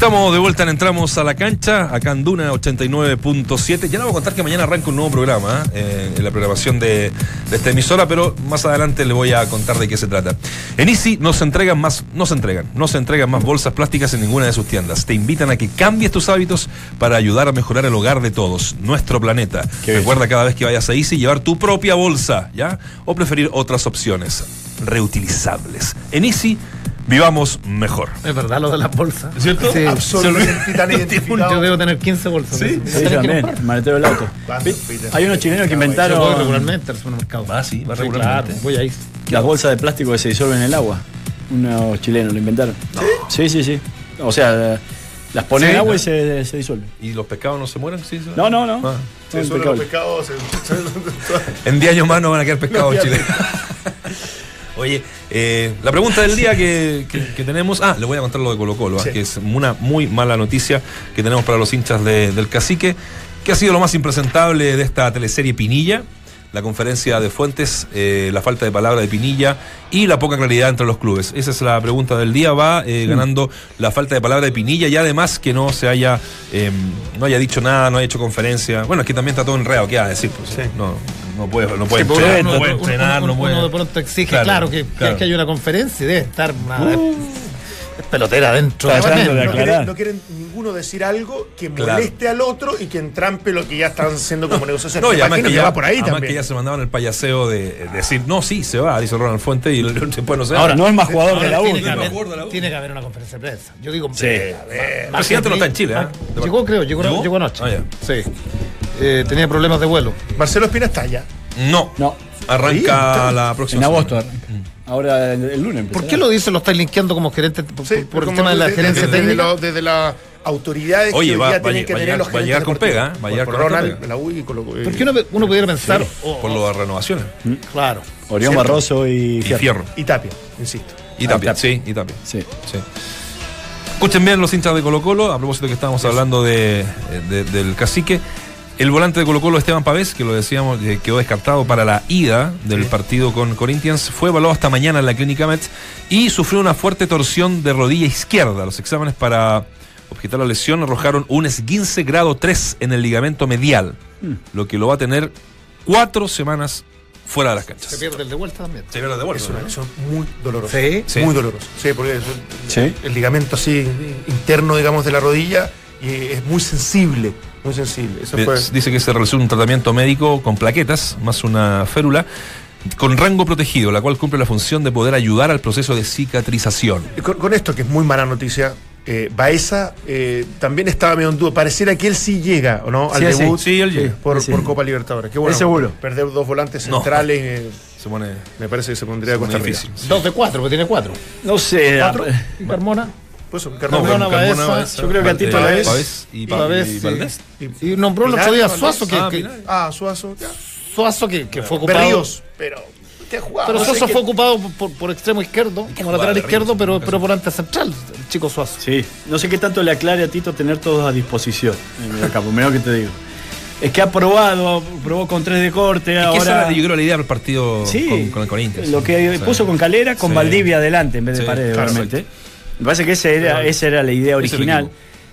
Estamos de vuelta en Entramos a la Cancha, acá en Duna 89.7. Ya le voy a contar que mañana arranca un nuevo programa ¿eh? en la programación de, de, esta emisora, pero más adelante le voy a contar de qué se trata. En Easy no se entregan más, no se entregan, no se entregan más bolsas plásticas en ninguna de sus tiendas. Te invitan a que cambies tus hábitos para ayudar a mejorar el hogar de todos, nuestro planeta. Qué Recuerda cada vez que vayas a Easy llevar tu propia bolsa, ¿ya? O preferir otras opciones reutilizables. En Easy vivamos mejor. Es verdad lo de las bolsas. ¿Cierto? Sí. Absolutamente tan identificado. Yo debo tener 15 bolsas. ¿Sí? Sí, también, maletero del auto. Hay unos chilenos que Yo voy inventaron regularmente al supermercado. Va, sí, va regularmente. voy ahí. las bolsas de plástico que se disuelven en el agua. Unos chilenos lo inventaron. Sí, sí, sí. O sea, las ponen Sí, en agua ¿no? y se, se disuelven. ¿Y los pescados no se mueren? Sí. No, no, no. Ah. Sí, No, los pescados. se- (laughs) (laughs) En 10 años más no van a quedar pescados No, en Chile. (laughs) Oye, eh, la pregunta del día que, que- que tenemos. Ah, le voy a contar lo de Colo Colo, ah, Sí. que es una muy mala noticia que tenemos para los hinchas de- del cacique, que ha sido lo más impresentable de esta teleserie Pinilla. La conferencia de Fuentes, eh, la falta de palabra de Pinilla y la poca claridad entre los clubes. Esa es la pregunta del día. Va eh, ganando la falta de palabra de Pinilla y además que no se haya eh, no haya dicho nada, no haya hecho conferencia. Bueno, es que también está todo enredado. ¿Qué va a decir? Pues, Sí. No, no puede, no puede Sí, entrenar, no puede entrenar, uno- no puede. uno de pronto exige, Claro, claro, que, que- claro. que hay una conferencia y debe estar es pelotera dentro. De No quieren, no quieren ninguno decir algo que Claro. moleste al otro y que entrampe lo que ya están haciendo como negociación. No, y Me además imagino que, ya, va por ahí además también. que ya se mandaban el payaseo de, de decir, no, sí, se va, dice Ronald Fuente, y después no se va. Ahora, no es más jugador Ahora de la U. tiene, que no haber, tiene que una conferencia de prensa. Yo digo, Sí. eh, el presidente no está en Chile, ¿eh? Llegó, creo, llegó, ¿Llegó? llegó anoche. Ah. Sí. Eh, tenía problemas de vuelo. Marcelo Espina está allá. No, No, arranca la próxima en agosto. semana. Ahora el, el lunes. ¿Por qué lo dice? Lo estáis linkeando como gerente por, Sí, por- por el tema de la gerencia desde, técnica. desde las autoridades Oye, que va- va- tienen que va a tener llegar- los va a gerentes llegar con pega, ¿eh? Va a llegar Por con Ronald, pega. la U y con lo- ¿Por qué uno, uno pudiera pensar? oh, Por lo de renovaciones. Claro. Orión. Barroso y Y Fierro. Y Tapia, insisto. Y Tapia, sí, y Tapia. Sí. Sí. Escuchen bien los hinchas de Colo Colo, a propósito que estábamos hablando de, de- del cacique. El volante de Colo Colo, Esteban Pavés, que lo decíamos, eh, quedó descartado para la ida del partido con Corinthians, fue evaluado hasta mañana en la clínica Met y sufrió una fuerte torsión de rodilla izquierda. Los exámenes para objetar la lesión arrojaron un esguince grado 3 en el ligamento medial, lo que lo va a tener cuatro semanas fuera de las Se canchas. pierde el de vuelta también. Se pierde de vuelta, Es una ¿no? lesión muy dolorosa. Sí. Sí. Muy dolorosa. Sí, porque es Sí. el ligamento así interno, digamos, de la rodilla y es muy sensible. Muy sensible. Eso fue. Dice que se realizó un tratamiento médico con plaquetas, más una férula, con rango protegido, la cual cumple la función de poder ayudar al proceso de cicatrización. Con, con esto, que es muy mala noticia, eh, Baeza eh, también estaba medio en duda. Pareciera que él sí llega, ¿o no? Al Sí, sí. debut. Sí, él llega. Por, Sí. por Copa Libertadores. Qué bueno. Es seguro. Perder dos volantes No. centrales eh, Se pone, me parece que se pondría se cuesta difícil. Dos de cuatro, porque tiene cuatro. No sé. ¿Cuatro? ah, ¿Y Carmona? Por eso, No, Carmona, Baeza, Baeza, yo creo que a Tito eh, Pavés- Pavés y, y sí. Valdés. Y nombró el otro día. Suazo, que, Ah, que-. Ah, Suazo. ya. Suazo que, que fue ocupado. Berríos. Pero. ¿Qué ha jugado? Pero Suazo fue ocupado por, por extremo izquierdo, como lateral izquierdo, pero, en pero caso. volante central, el chico Suazo. Sí, no sé qué tanto le aclare a Tito tener todos a disposición en el campo, mira lo que te digo. Es que ha probado, probó con tres de corte, Es que esa ahora... era, yo creo, la idea del partido Sí, con, con el Corinthians. lo que O sea, puso con Calera, con sí. Valdivia adelante en vez de Sí, Paredes, realmente. Me parece que esa era, esa era la idea Ese original,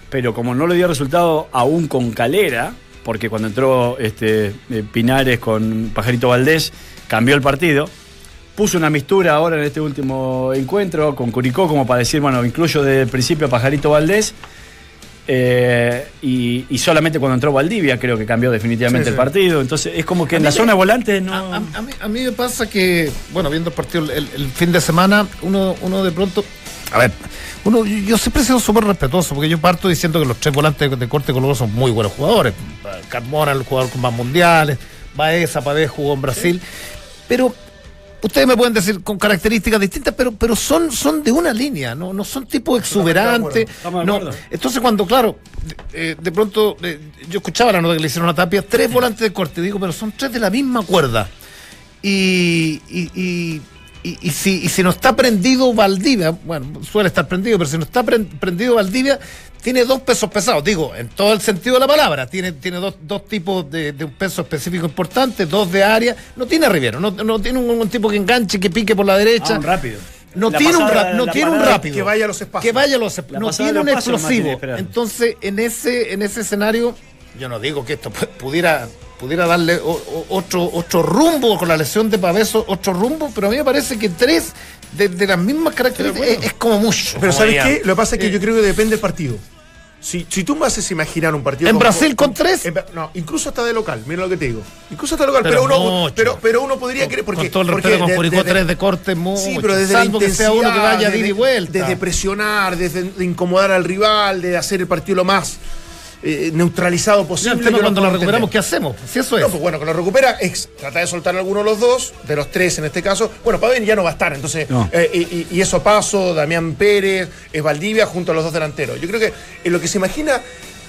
pero como no le dio resultado aún con Calera, porque cuando entró este, eh, Pinares con Pajarito Valdés, cambió el partido. Puso una mistura ahora en este último encuentro con Curicó, como para decir, bueno, incluyo desde el principio a Pajarito Valdés. eh, y, y solamente cuando entró Valdivia creo que cambió definitivamente Sí, el partido. Entonces es como que A en la me- zona volante no. A, a- a mí, a mí me pasa que, bueno, viendo el partido el, el fin de semana, uno, uno de pronto. A ver, uno, yo, yo siempre he sido súper respetuoso, porque yo parto diciendo que los tres volantes de, de corte colorado son muy buenos jugadores. Carmona, el jugador con más mundiales, Baeza, Pavés jugó en Brasil. Pero ustedes me pueden decir con características distintas, pero, pero son, son de una línea, no, no son tipos exuberantes. No. Entonces, cuando, claro, de, eh, de pronto yo escuchaba la nota que le hicieron a Tapia, tres volantes de corte, digo, pero son tres de la misma cuerda. Y, y, y, y- y si, y si no está prendido Valdivia, bueno, suele estar prendido, pero si no está pren- prendido Valdivia, tiene dos pesos pesados, digo, en todo el sentido de la palabra, tiene, tiene dos, dos tipos de, de un peso específico importante, dos de área, no tiene a Rivero, no, no tiene un, un tipo que enganche, que pique por la derecha. Ah, un rápido. No La tiene, un, pasada- no la tiene un rápido. que vaya a los espacios. Que vaya a los La No tiene un explosivo. Entonces, en ese, en ese escenario, yo no digo que esto pu- pudiera, pudiera darle o- o- otro, otro rumbo con la lesión de Paveso, otro rumbo, pero a mí me parece que tres de, de las mismas características es, es como mucho. Pero como ¿sabes qué? Lo que pasa es que Eh, yo creo que depende del partido. Si, si tú me haces imaginar un partido. ¿En Brasil con tres? en- no, incluso hasta de local, mira lo que te digo. Incluso hasta de local, pero, Pero uno, mucho. pero, pero uno podría con, creer. Porque, con todo el porque respeto con de- Curicó desde- tres de corte mucho. Sí, pero desde salvo la que sea uno que vaya ida y vuelta. Desde presionar, desde de incomodar al rival, de hacer el partido lo más eh, neutralizado posible. el tema yo cuando lo recuperamos. ¿qué hacemos? Si eso es. No, pues bueno, que lo recupera es tratar de soltar alguno de los dos, de los tres en este caso. Bueno, Pavén ya no va a estar, entonces. No. eh, y, y- y eso Paso, Damián Pérez, es Valdivia junto a los dos delanteros. Yo creo que en lo que se imagina,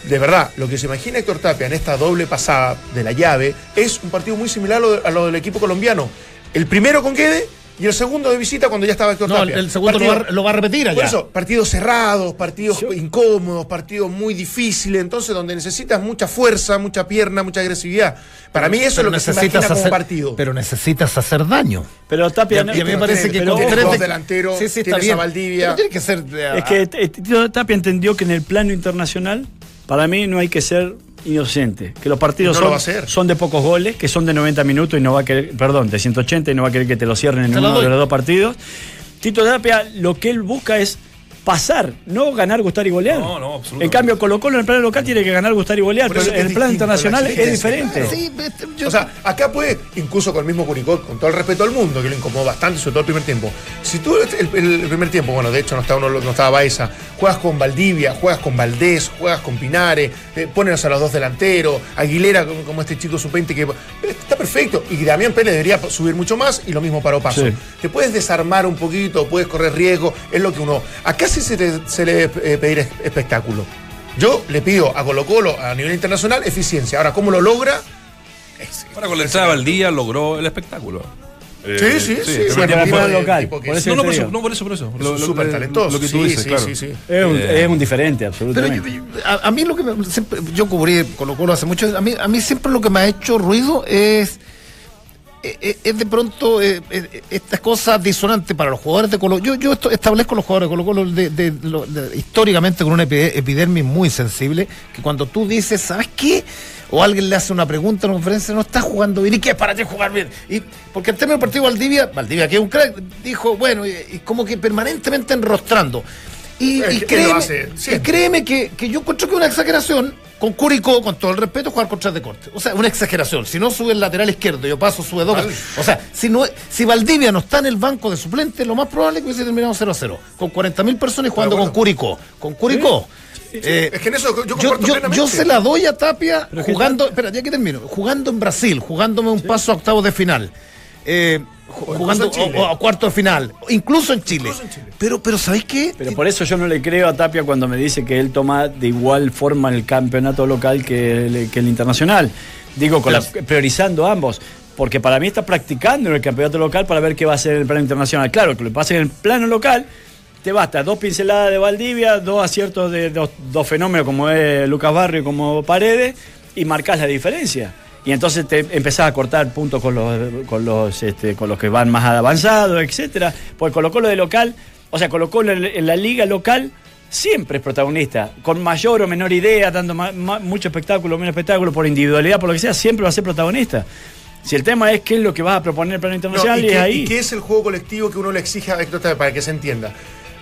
de verdad, lo que se imagina Héctor Tapia en esta doble pasada de la llave es un partido muy similar a lo, de- a lo del equipo colombiano. El primero con Guede y el segundo de visita cuando ya estaba Héctor no, el, Tapia. el segundo lo Partido- va, lo va a repetir allá. por eso, partidos cerrados, partidos incómodos, partidos muy difíciles, entonces donde necesitas mucha fuerza, mucha pierna, mucha agresividad. Para mí eso es lo que se imagina como partido. Pero necesitas hacer daño. Pero Tapia. Y a mí me parece que con tienes tres delanteros, Sí, sí, tienes a bien. Valdivia. Pero tiene que ser. Es que eh, Tapia entendió que en el plano internacional, para mí no hay que ser inocente. Que los partidos No lo son, va a hacer. son de pocos goles, que son de 90 minutos y no va a querer, perdón, de 180 y no va a querer que te lo cierren en Se la uno de los dos partidos. Tito Tapia lo que él busca es pasar, no ganar, gustar y golear. No, no, absolutamente. En cambio, Colo Colo en el plano local tiene que ganar, gustar y golear, pero en el plano internacional es diferente. claro. Sí, este, yo- O sea, acá puede, incluso con el mismo Curicó, con todo el respeto al mundo, que lo incomodó bastante, sobre todo el primer tiempo. Si tú el, el- el primer tiempo, bueno, de hecho no estaba, no estaba Baeza, juegas con Valdivia, juegas con Valdés, juegas con Pinares, eh, pones a los dos delanteros, Aguilera como, como este chico sub-20 que está perfecto. Y Damián Pérez debería subir mucho más y lo mismo para Opaso. Sí. Te puedes desarmar un poquito, puedes correr riesgo, es lo que uno. Acá se, te- se le debe eh, pedir es- espectáculo. Yo le pido a Colo Colo a nivel internacional eficiencia. Ahora, ¿cómo lo logra? Es- Ahora con la entrada al día logró el espectáculo. Sí, sí, sí. el Bueno, local, por eso No, no, por eso, no, por eso, por eso. Es un súper talentoso. Lo que tú Sí, dices, sí, claro. sí, sí. Es, un, Eh, es un diferente, Pero absolutamente. yo- a, a mí lo que me, siempre, yo cubrí Colo Colo hace mucho, a mí, a mí siempre lo que me ha hecho ruido es es, es de pronto eh, eh, esta cosa disonante para los jugadores de Colo Yo, yo esto- establezco los jugadores de Colo Colo de, de- históricamente con una epi- epidermis muy sensible, que cuando tú dices, ¿sabes qué? O alguien le hace una pregunta en una conferencia, no está jugando bien, ¿y qué es para ti jugar bien? Y, porque el tema del partido Valdivia, Valdivia que es un crack, dijo, bueno, y, y como que permanentemente enrostrando. Y, y créeme, créeme que, que yo encuentro que es una exageración con Curicó, con todo el respeto, jugar con tres de corte. O sea, una exageración. Si no sube el lateral izquierdo, yo paso, sube dos. O sea, si no si Valdivia no está en el banco de suplentes, lo más probable es que hubiese terminado 0 a 0. Con 40.000 personas y jugando con. Curicó. Con Curicó. Eh, Es que en eso yo yo, yo- yo se la doy a Tapia jugando, espera, ya que termino, jugando en Brasil, jugándome un paso a octavos de final. Eh, jugando o, o a cuarto de final, incluso en Chile. Incluso en Chile. Pero, pero ¿sabéis qué? Pero por eso yo no le creo a Tapia cuando me dice que él toma de igual forma el campeonato local que el, que el internacional. Digo, con la- priorizando ambos. Porque para mí está practicando en el campeonato local para ver qué va a hacer en el plano internacional. Claro, que lo que pasa es que en el plano local te basta dos pinceladas de Valdivia, dos aciertos de dos, dos fenómenos como es Lucas Barrio y como Paredes, y marcas la diferencia. Y entonces te empezás a cortar puntos con los, con los, este, con los que van más avanzados, etcétera. Porque Colo Colo de local, o sea, Colo Colo en, en la liga local siempre es protagonista, con mayor o menor idea, dando ma- ma- mucho espectáculo, menos espectáculo, por individualidad, por lo que sea, siempre va a ser protagonista. Si el tema es qué es lo que vas a proponer el plano No, internacional, ¿y, qué, ahí. y qué es el juego colectivo que uno le exige a Héctor para que se entienda?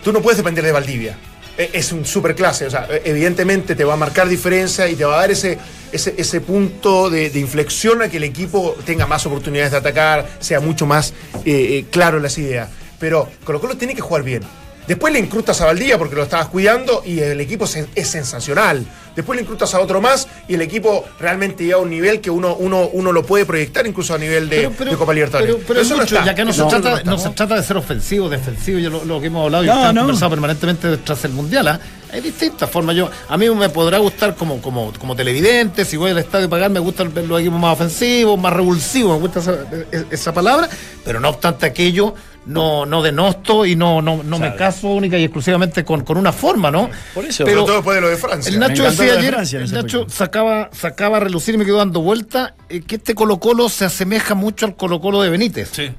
Tú no puedes depender de Valdivia. E- Es un superclase, o sea, e- evidentemente te va a marcar diferencia y te va a dar ese, ese, ese punto de, inflexión a que el equipo tenga más oportunidades de atacar, sea mucho más eh, eh, claro en las ideas. Pero Colo Colo tiene que jugar bien. Después le incrustas a Valdivia porque lo estabas cuidando y el equipo es sensacional. Después le incrustas a otro más y el equipo realmente llega a un nivel que uno, uno, uno lo puede proyectar incluso a nivel de, de Copa Libertadores. Pero, pero eso no mucho, está. ya que no, se, trata, está, no se trata de ser ofensivo, defensivo, yo lo, lo que hemos hablado y No, hemos no. conversado permanentemente tras el Mundial. ¿ah? Hay distintas formas. Yo, a mí me podrá gustar como, como, como televidente, si voy al estadio a pagar, me gustan ver los equipos más ofensivos, más revulsivos, me gusta esa, e- esa palabra, pero no obstante aquello, no, no denosto y no, no, no me caso única y exclusivamente con, con una forma, ¿no? Por eso. Pero- todo después de lo de Francia. El Nacho decía de ayer, Francia el Nacho sacaba, sacaba a relucir y me quedó dando vuelta eh, que este Colo Colo se asemeja mucho al Colo Colo de Benítez. Sí, del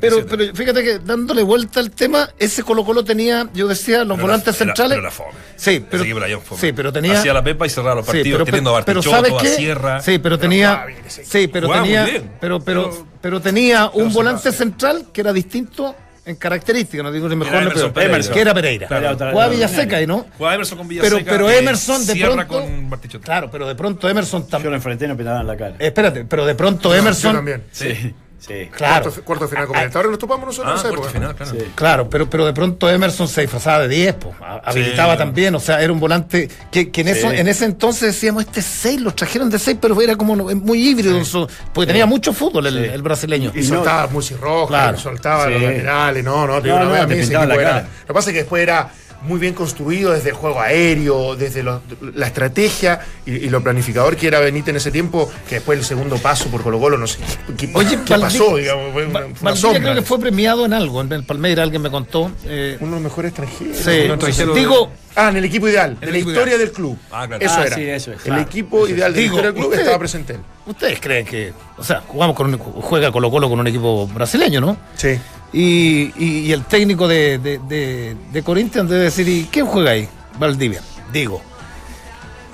Pero, 97. pero fíjate que dándole vuelta al tema, ese Colo Colo tenía, yo decía, los Pero volantes era- centrales. pero era fome. Sí, pero, fome. sí, pero tenía. Hacía la pepa y cerraba los Sí, partidos, pero- teniendo a. Sierra. Sí, pero tenía. Sí, pero tenía. Pero, pero, Pero- pero tenía un volante pasa. central que era distinto en características, no digo ni mejor ni Emerson peor, Pereira. que era Pereira. Claro. Jugaba Villaseca y no. Jugaba Emerson con Villaseca. Pero, pero Emerson de pronto. con. Claro, pero de pronto Emerson Yo también. lo enfrenté y no pintaban la cara. Espérate, pero de pronto Yo Emerson. también. Sí, sí. Claro. Cuarto, cuarto final Libertadores nos topamos nosotros Ah, en esa época. final, claro. Sí. Claro, pero, pero de pronto Emerson se disfrazaba de 10, po, a- habilitaba Sí. también, o sea, era un volante que, que en, eso, en ese entonces decíamos, este 6, los trajeron de 6, pero era como no- muy híbrido, su- porque tenía mucho fútbol el, el brasileño. Y soltaba Musi Roja, Claro. soltaba Sí. los laterales, no, no, te No, digo, no, a mí ese era-. Lo que pasa es que después era muy bien construido desde el juego aéreo, desde lo- la estrategia y, y lo planificador que era Benítez en ese tiempo, que después el segundo paso por Colo Colo, no sé qué, Oye, qué pasó, digamos, fue una, Va- fue una Valdivia sombra. creo que fue premiado en algo, en el Palmeira, alguien me contó. eh, Uno de los mejores extranjeros. sí, extranjero de- digo, Ah, en el equipo ideal, de el la historia ideal. del club. Ah, claro. Eso Ah, era. sí, eso es, el claro. equipo ideal de la Digo, historia del club estaba presente él. ¿ustedes creen que, o sea, jugamos con un, juega Colo Colo con un equipo brasileño, ¿no? Sí. Y, y- y el técnico de, de, de, de Corinthians debe decir, ¿y quién juega ahí? Valdivia. Digo,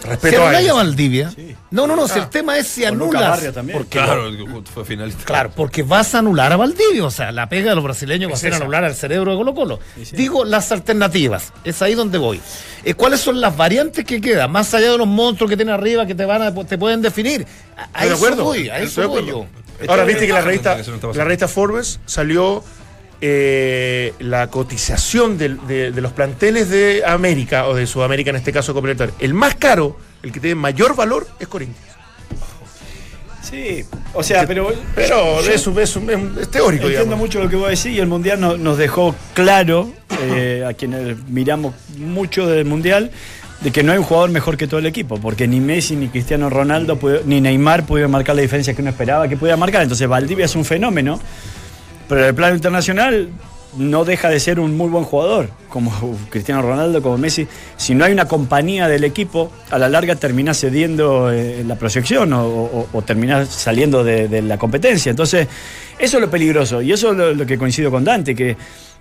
si Respeto a anuláis a. Valdivia. No, no, no, si Ah. el tema es si anulas. Porque Claro, el que fue finalista. Claro, porque vas a anular a Valdivia. O sea, la pega de los brasileños va a ser anular al cerebro de Colo Colo. Digo las alternativas. Es ahí donde voy. Eh, ¿Cuáles son las variantes que quedan? Más allá de los monstruos que tienen arriba que te van a, te pueden definir. A, a Estoy de eso acuerdo. voy, a eso voy yo. Ahora, viste que la revista, la revista Forbes salió eh, la cotización de, de los planteles de América, o de Sudamérica en este caso, Libertadores. El más caro, el que tiene mayor valor, es Corinthians. Sí, o sea, pero. Pero yo- es, un- es un- teórico, Entiendo digamos. mucho lo que vos decís y el Mundial no- nos dejó claro, eh, a quienes miramos mucho del Mundial, de que no hay un jugador mejor que todo el equipo, porque ni Messi, ni Cristiano Ronaldo, ni Neymar pudieron marcar la diferencia que uno esperaba que pudiera marcar. Entonces Valdivia es un fenómeno, pero en el plano internacional no deja de ser un muy buen jugador, como Cristiano Ronaldo, como Messi. Si no hay una compañía del equipo, a la larga termina cediendo eh, la proyección o, o- termina saliendo de, la competencia. Entonces, eso es lo peligroso y eso es lo, lo que coincido con Dante, que,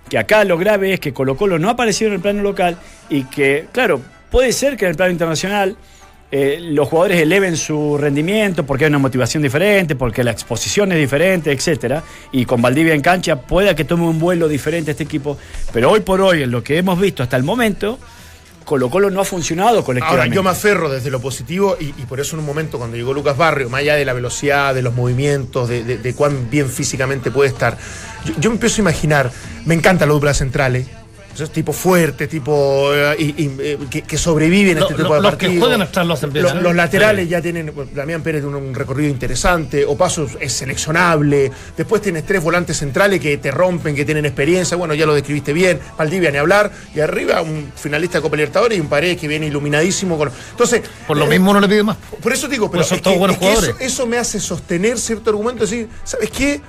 que acá lo grave es que Colo Colo no ha aparecido en el plano local y que, claro, puede ser que en el plano internacional eh, los jugadores eleven su rendimiento porque hay una motivación diferente, porque la exposición es diferente, etcétera, y con Valdivia en cancha pueda que tome un vuelo diferente este equipo, pero hoy por hoy, en lo que hemos visto hasta el momento, Colo Colo no ha funcionado Ahora, colectivamente. yo me aferro desde lo positivo y, y por eso en un momento cuando llegó Lucas Barrio, más allá de la velocidad, de los movimientos, de, de- de cuán bien físicamente puede estar, yo, yo me empiezo a imaginar, me encanta la dupla centrales, Esos tipos fuertes, tipo eh, y- y, eh, que, que sobreviven a este lo- tipo de los que partidos. juegan atrás lo hacen bien, Los, ¿eh? los laterales ya tienen, Damián Pérez tiene un, un recorrido interesante, Opaso es seleccionable, después tienes tres volantes centrales que te rompen, que tienen experiencia, bueno, ya lo describiste bien, Valdivia ni hablar, y arriba un finalista de Copa Libertadores y un Paredes que viene iluminadísimo. Con... Entonces, Por lo eh, mismo no le pide más. por eso digo, pero Pues son es todos que- buenos es que eso, jugadores. eso me hace sostener cierto argumento, decir, ¿sabes qué?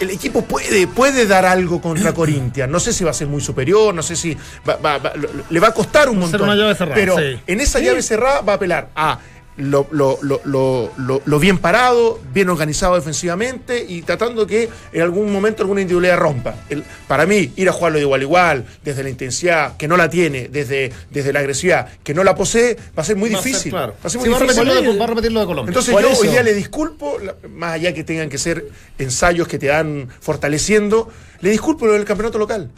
El equipo puede, puede dar algo contra (clears throat) Corinthians. No sé si va a ser muy superior, no sé si va- va- va- lo- le va a costar un montón. una llave cerrada, pero sí. en esa llave cerrada va a apelar a lo, lo- lo- lo- lo- lo bien parado, bien organizado defensivamente y tratando que en algún momento alguna individualidad rompa. El- para mí, ir a jugarlo de igual a igual, desde la intensidad que no la tiene, desde, desde la agresividad que no la posee, va a ser muy Va a ser, difícil. claro. Va a ser Sí, muy va, a difícil. de, va a repetir lo de Colombia. Entonces Por yo eso. hoy día le disculpo, más allá que tengan que ser ensayos que te dan fortaleciendo, le disculpo lo del campeonato local.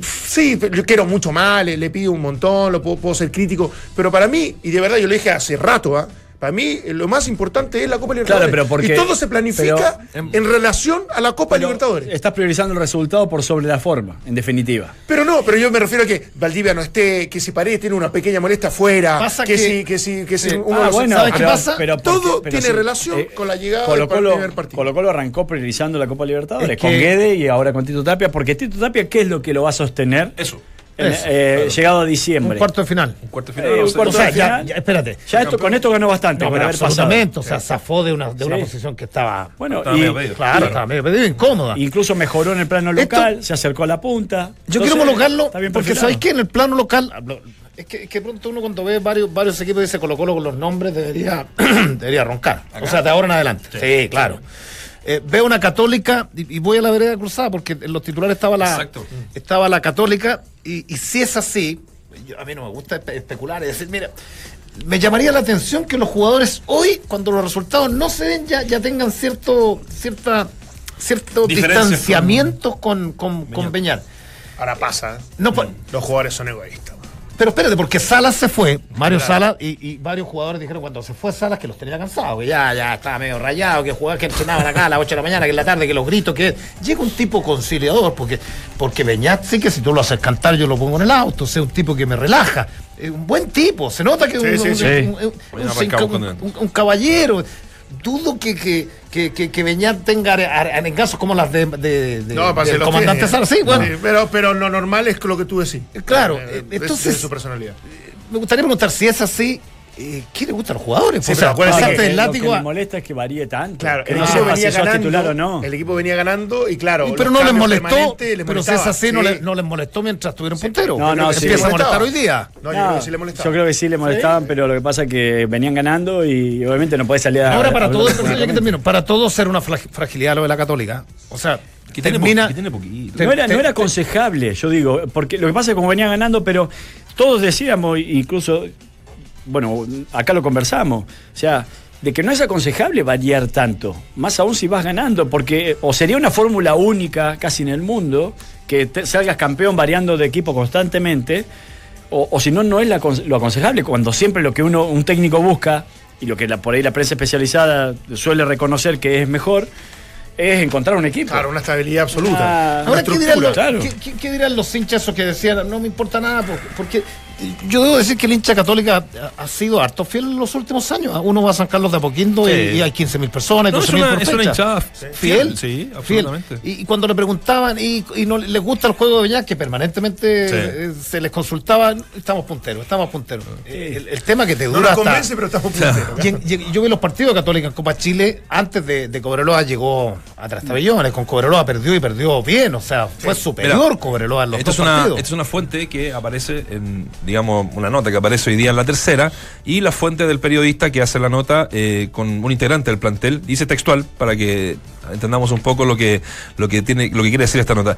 Sí, yo quiero mucho más, le, pido un montón, lo puedo, puedo ser crítico, pero para mí, y de verdad yo lo dije hace rato, ¿ah? Para mí eh, lo más importante es la Copa Libertadores. pero porque- y todo se planifica pero- en relación a la Copa Libertadores. Estás priorizando el resultado por sobre la forma, en definitiva. Pero no, pero yo me refiero a que Valdivia no esté, que si Paredes tiene una pequeña molestia afuera, Pasa que, que- si, que si, que si Sí. uno Ah, bueno, ¿sabes qué pero- pasa? Todo porque- tiene relación con la llegada del Colo Colo, primer partido. Colo Colo arrancó priorizando la Copa Libertadores Es con Guede y ahora con Tito Tapia, porque Tito Tapia, ¿qué es lo que lo va a sostener? Eso. Eh, Llegado a Un diciembre. cuarto de final. Un cuarto de Eh, final. un cuarto O sea, de ya, final. ya, espérate. Ya esto, con esto ganó bastante. No, pero absolutamente. O sea, zafó de una, de una posición que estaba. Bueno, Estaba y- medio pedido. Claro, estaba medio pedido, incómoda. incluso mejoró en el plano Esto- local, se acercó a la punta. Yo Entonces, quiero bien porque sabéis que en el plano local. lo- Es que, es que pronto uno cuando ve varios, varios equipos dice Colo Colo con los nombres debería, (clears throat) debería roncar. O sea, de ahora en adelante. Sí, claro. Eh, veo una católica y, y voy a la vereda cruzada porque en los titulares estaba la, Exacto. estaba la católica y, y si es así, yo- a mí no me gusta espe- especular y decir, mira, me llamaría la atención que los jugadores hoy, cuando los resultados no se den, ya, ya tengan cierto, cierta, cierto distanciamiento con, con, con Beñat. Ahora pasa, ¿eh? No, pa- los jugadores son egoístas. Pero espérate, porque Salas se fue, Mario Salas, y, y varios jugadores dijeron cuando se fue Salas que los tenía cansados, que ya, ya estaba medio rayado, que jugaba, que entrenaban acá a las 8 de la mañana, que en la tarde, que los gritos, que llega un tipo conciliador, porque, porque Beñat sí que si tú lo haces cantar, yo lo pongo en el auto, o sea, un tipo que me relaja. Un buen tipo, se nota que es Sí, un caballero. Dudo que, que, que, que, que Beñat tenga are- are- arengazos como las de, de, de- No, del comandante. Sí, ¿eh? bueno, pero, pero lo normal es lo que tú decís. Claro, Eh, eh, es- entonces- su personalidad. me gustaría preguntar si es así, eh, ¿qué le gusta a los jugadores? Sí, pero acuérdate que del lo látigo que a- me molesta es que varíe tanto. Claro, que el no equipo sepa venía si ganando, titular o no. el equipo venía ganando y claro, pero no les molestó, les pero molestaba. así, no, Sí. le- no les molestó mientras tuvieron puntero. No, no, sí. Empieza a Le molestar hoy día. No, yo creo que sí le molestaba. Yo creo que sí le molestaban, pero lo que pasa es que venían ganando y obviamente no puede salir a. Ahora, para todos, que para todos ser una fragilidad lo de la Católica. O sea, Que termina. que tiene poquito. No era, no era aconsejable, yo digo, porque lo que pasa es que como venía ganando, pero todos decíamos, incluso, bueno, acá lo conversamos, o sea, de que no es aconsejable variar tanto, más aún si vas ganando, porque o sería una fórmula única casi en el mundo, que te- salgas campeón variando de equipo constantemente, o, o si no, no es la lo aconsejable, cuando siempre lo que uno, un técnico busca, y lo que la, por ahí la prensa especializada suele reconocer que es mejor, es encontrar un equipo. Claro, una estabilidad absoluta. Ah, Una Ahora, ¿qué dirán, los, claro. ¿qué, qué- qué dirán los hinchas esos que decían no me importa nada? Porque, porque yo debo decir que el hincha católica ha, sido harto fiel en los últimos años. Uno va a San Carlos de Apoquindo y, Sí. y hay 15.000 personas, No, es 12.000 una- por es una hinchada fiel. Sí, fiel. absolutamente. Y, y cuando le preguntaban y, y no les gusta el juego de Beñat, que permanentemente Sí. eh, se les consultaba, estamos punteros, estamos punteros. Eh, El, el tema que te No dura nos hasta... convence, pero estamos punteros. Y en- y- yo vi los partidos de Católica en Copa Chile antes de, de Cobreloa llegó a Trastabellones con Cobreloa perdió y perdió bien o sea fue superior Mira, Cobreloa en los Esto dos es, una, partidos esto es una fuente que aparece en, digamos, una nota que aparece hoy día en la tercera y la fuente del periodista que hace la nota eh, con un integrante del plantel, dice textual para que entendamos un poco lo que, lo que, tiene, lo que quiere decir esta nota.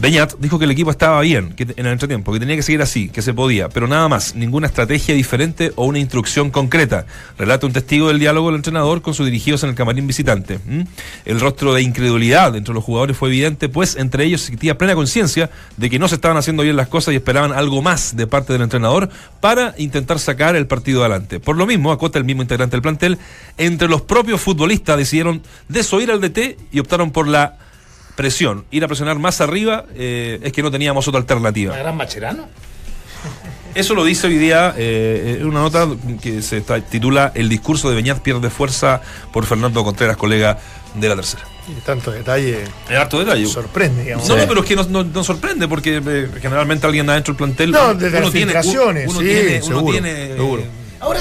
Beñat dijo que el equipo estaba bien que en el entretiempo, que tenía que seguir así, que se podía, pero nada más, ninguna estrategia diferente o una instrucción concreta. Relata un testigo del diálogo del entrenador con sus dirigidos en el camarín visitante. El rostro de incredulidad entre los jugadores fue evidente, pues entre ellos existía plena conciencia de que no se estaban haciendo bien las cosas y esperaban algo más de parte del entrenador para intentar sacar el partido adelante. Por lo mismo, acota el mismo integrante del plantel, entre los propios futbolistas decidieron desoír al DT y optaron por la presión, ir a presionar más arriba, eh, es que no teníamos otra alternativa. ¿La gran Macherano? Eso lo dice hoy día eh, en una nota que se titula El discurso de Beñat pierde fuerza por Fernando Contreras, colega de la tercera. Y tanto detalle Es harto detalle. sorprende, digamos. No, no, pero es que nos, nos sorprende porque eh, generalmente alguien adentro del plantel. No, desde las filtraciones, uno sí, tiene, uno seguro, tiene, seguro. eh, Ahora,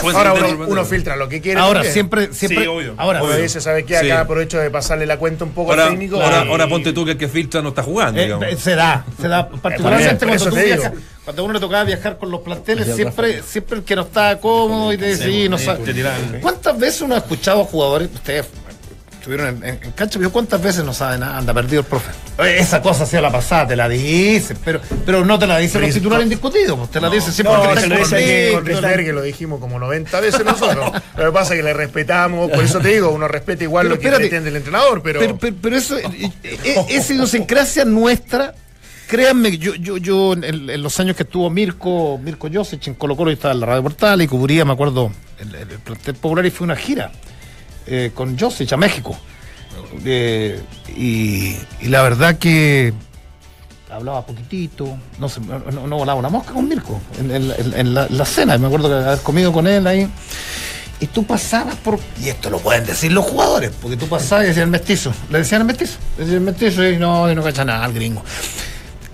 uno, filtra lo que quiere. Ahora, siempre, siempre. Sí, obvio. Ahora, Uno dice, ¿sabe qué? Sí. Acá aprovecho de pasarle la cuenta un poco Ahora, al técnico. ahora, y- ahora ponte tú que el que filtra no está jugando. Eh, digamos. eh, se da, se da. Particularmente por cuando, tú viajas, cuando a uno le tocaba viajar con los planteles, siempre, siempre el que no estaba cómodo y te decía, sí, no sí, sabe. ¿Cuántas veces uno ha escuchado a jugadores, ustedes estuvieron en, en- en cancha, cuántas veces no saben nada, anda perdido el profe? Esa cosa hacía la pasada, te la dicen, pero, pero no te la dicen los titulares indiscutidos, pues te la dicen siempre no, se lo dicen que- Con Risler, que lo dijimos como 90 veces nosotros. Lo que pasa es que le respetamos, por eso te digo, uno respeta igual Pero lo que espérate. pretende el entrenador, pero, Pero, pero, pero eso, eh, eh, esa idiosincrasia nuestra, créanme, yo, yo, yo en, en los años que estuvo Mirko, Mirko Josic en Colo Colo, yo estaba en la Radio Portal y cubría, me acuerdo, el, el, el plantel popular y fue una gira eh, con Josic a México. Eh, y, la verdad que hablaba poquitito, no, se, no, volaba una mosca con Mirko en, la, cena, me acuerdo que haber comido con él ahí. Y tú pasabas por. Y esto lo pueden decir los jugadores, porque tú pasabas y decían mestizo. Le decían el mestizo. Le decían el mestizo y no, y no cacha nada al gringo.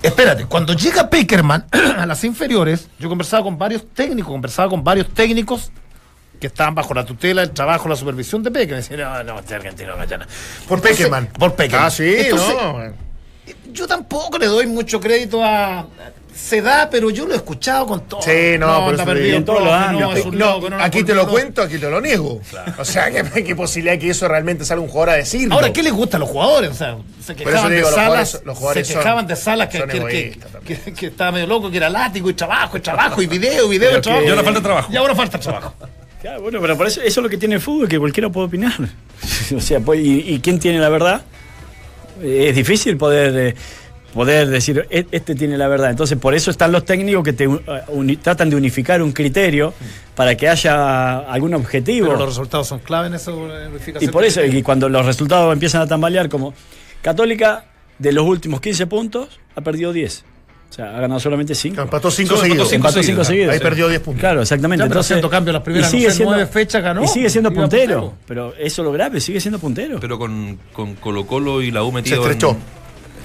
Espérate, cuando llega Peckerman (clears throat) a las inferiores, yo conversaba con varios técnicos, conversaba con varios técnicos que estaban bajo la tutela, el trabajo, la supervisión de Peckerman. Me decían, no, no, este argentino no nada. por Peckerman. Por Peckerman. Ah, sí, Entonces, no. yo tampoco le doy mucho crédito a. Se da, pero yo lo he escuchado con todo. Sí, no, por anda eso te perdido digo. en todos los profe, años. no, No, loco, no, no, aquí no, te lo no. cuento, aquí te lo niego. O sea, ¿qué, qué posibilidad que eso realmente salga un jugador a decir? Ahora, ¿qué les gusta a los jugadores? O sea, se quejaban de digo, los salas, jugadores- los jugadores se son- quejaban de salas que, que, que, que- que estaba medio loco, que era látigo y trabajo, y trabajo, y video, y video, y trabajo. y ahora falta trabajo. Y ahora falta trabajo. (laughs) Claro, bueno, pero por eso, eso es lo que tiene el fútbol, que cualquiera puede opinar. (laughs) o sea, pues, y, y quién tiene la verdad? Eh, Es difícil poder, eh, poder decir, "E- este tiene la verdad. Entonces, por eso están los técnicos que te uh, uni- tratan de unificar un criterio para que haya algún objetivo. Pero los resultados son clave en esa unificación. Y por eso, y cuando los resultados empiezan a tambalear, como Católica, de los últimos 15 puntos, ha perdido 10. O sea, ha ganado solamente 5. Empató cinco Solo seguidos. empató Empató seguidos. 5 seguidos. Ahí perdió 10 puntos. Claro, exactamente. Ya, pero Entonces, haciendo cambio las primeras, y no sigue sé, siendo, nueve fechas ganó. Y sigue siendo puntero. puntero. Pero eso es lo grave, sigue siendo puntero. Pero con, con Colo Colo y la U metido estrechó. en-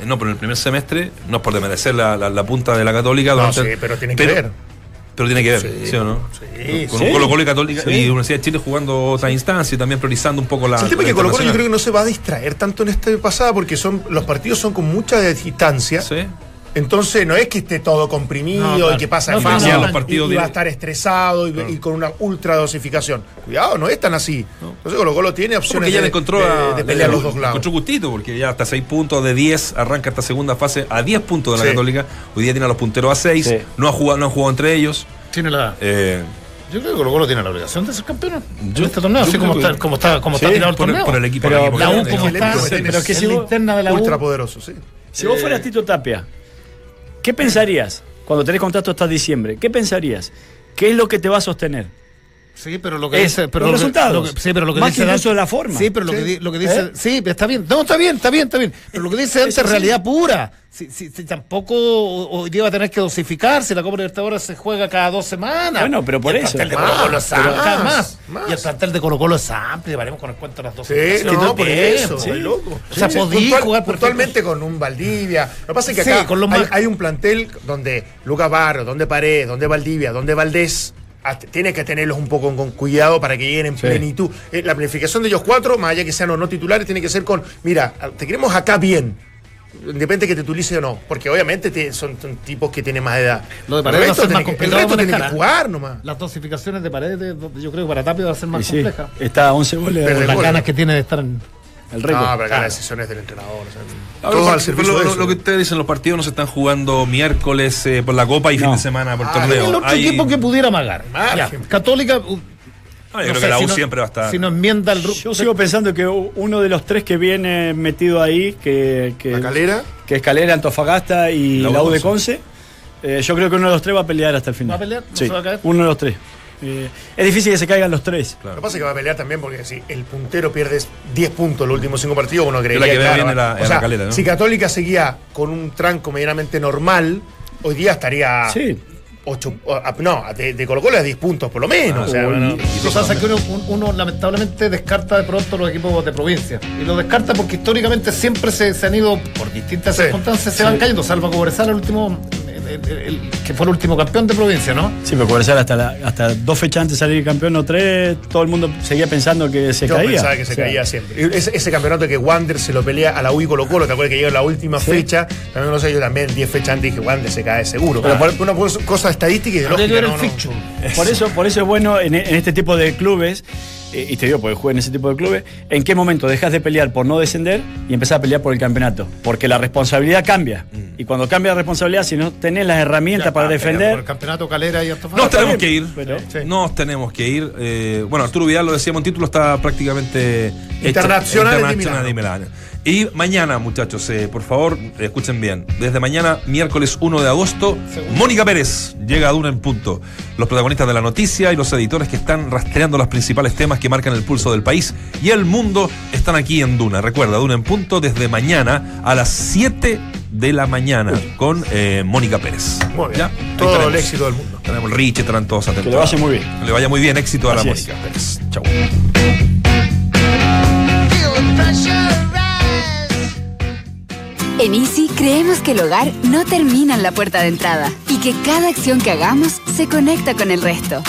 eh, no, pero en el primer semestre, no es por desmerecer la, la, la punta de la Católica. No, sí, pero tiene que ver. Pero tiene que ver, Sí. ¿sí, o no? Sí, con sí. un Colo Colo y Católica y Universidad de Chile jugando otra instancia y también priorizando un poco la. el tema es la que Colo Colo yo creo que no se va a distraer tanto en esta pasada porque son los partidos son con mucha distancia. Sí. Entonces no es que esté todo comprimido No, claro. y que pasa No, fácil no, y- va a estar estresado y, y con una ultra dosificación. Cuidado, no es tan así. Entonces Colo Colo tiene opciones Porque ya de, le encontró de- a, de pelear le- los dos lados. encontró gustito, porque ya hasta 6 puntos de 10 arranca esta segunda fase a 10 puntos de la Sí. Católica. Hoy día tiene a los punteros a 6. Sí. No, ha jugado, no han jugado entre ellos. Tiene la, Eh, yo creo que Colo Colo tiene la obligación de ser campeón Yo- en este torneo, así como que- está, como está, como sí, está tirado el torneo. por el equipo. Pero el equipo la que U tiene. como el está, pero es que el si la interna de la U. Ultra poderoso, sí. Si vos fueras Tito Tapia, ¿qué pensarías cuando tenés contrato hasta diciembre? ¿Qué pensarías? ¿Qué es lo que te va a sostener? Sí, pero lo que Es dice, pero los lo que- resultados. lo que- sí, pero lo que Más dice que incluso la forma. Sí, pero lo, Sí. que, di- lo que dice, ¿Eh? sí, está bien. No, está bien, está bien, está bien. Pero lo que dice Dante es sí. realidad pura. Si, si- si tampoco hoy día va a tener que dosificar, si la Copa Libertadores se juega cada dos semanas. Bueno, pero por Y el eso. plantel de Más, Colo Colo es más, amplio, más. más. Y el plantel de Colo Colo es amplio, veremos con el cuento de las dos. Sí, no, por Bien, eso, sí. loco. O sea, Sí, podí puntual- jugar por puntualmente con un Valdivia. Lo que pasa es que Sí, acá hay, más- hay un plantel donde Lucas Barro, donde Paredes, donde Valdivia, donde Valdés. Tienes que tenerlos un poco con cuidado para que lleguen en plenitud. Eh, La planificación de ellos cuatro, más allá que sean o no titulares, tiene que ser con, mira, te queremos acá bien. Depende que te titulice o no. Porque obviamente te- son, son tipos que tienen más edad. Lo de el Paredes va a resto ser más tiene que, el resto tiene que jugar nomás. Las dosificaciones de paredes, yo creo que para Tapia va a ser Y más sí, compleja. está a 11 goles Pero las ganas que tiene de estar en. El récord. No, pero acá las decisiones del entrenador. o sea, Ahora, todo por- al servicio lo, de lo- eso. lo que ustedes dicen, los partidos no se están jugando miércoles eh, por la Copa y fin de semana por Ah, torneo. el otro Hay- equipo que pudiera amagar. Ya, Católica. uh, Ah, yo no creo sé, que la si U no- siempre va a estar. Si no enmienda el Yo sigo pensando que uno de los tres que viene metido ahí, que, que, La Calera. que es Calera, Antofagasta y La la, U de de Conce, eh, yo creo que uno de los tres va a pelear hasta el final. ¿Va a pelear? ¿No Sí, se va a caer? uno de los tres. Eh, es difícil que se caigan los tres. Lo que pasa es que va a pelear también porque si el puntero pierde 10 puntos en los últimos 5 partidos, uno creería que claro, bien en la- o en sea, la calera, ¿no? Si Católica seguía con un tranco medianamente normal, hoy día estaría Sí. 8, no, de, de Colo Colo a 10 puntos por lo menos. o sea, Uy, no, no. Eso pasa que uno, un- uno lamentablemente descarta de pronto los equipos de provincia. Y lo descarta porque históricamente siempre se, se han ido, por distintas Sí. circunstancias, se van cayendo. Salvo Cobresal, el último, el- el- el- que fue el último campeón de provincia, ¿no? Sí, pero Cobresal hasta, la- hasta dos fechas antes de salir campeón o tres, todo el mundo seguía pensando que se Yo caía. pensaba que se O sea, caía siempre. Ese, ese campeonato que Wander se lo pelea a la U y Colo Colo, ¿te acuerdas que llega en la última fecha? También no sé, yo también 10 fechas antes dije, Wander se cae seguro. Pero por- una cosa- estadística y de lógica, no, el no. Por eso, por eso es bueno en, en este tipo de clubes, y te digo, porque juegan en ese tipo de clubes, en qué momento dejas de pelear por no descender y empezás a pelear por el campeonato. Porque la responsabilidad cambia. Y cuando cambia la responsabilidad, si no tenés las herramientas para Por el defender. campeonato Calera y Antofagasta. Nos tenemos que ir. pero- Sí. Nos tenemos que ir. Eh, bueno, Arturo Vidal lo decíamos en título, está prácticamente hecha- Internacional de internacional de Milán. Y mañana, muchachos, eh, por favor, escuchen bien. Desde mañana, miércoles 1 de agosto, Mónica Pérez llega a Duna en punto. Los protagonistas de la noticia y los editores que están rastreando los principales temas que marcan el pulso del país y el mundo están aquí en Duna. Recuerda, Duna en punto desde mañana a las 7 de la mañana con eh, Mónica Pérez. Muy bien. Todo tenemos. el éxito del mundo. Tenemos el Rich, estarán todos atentos. Que le vaya muy bien. Que le vaya muy bien, éxito a la. Mónica Pérez. Chau. En Easy creemos que el hogar no termina en la puerta de entrada y que cada acción que hagamos se conecta con el resto.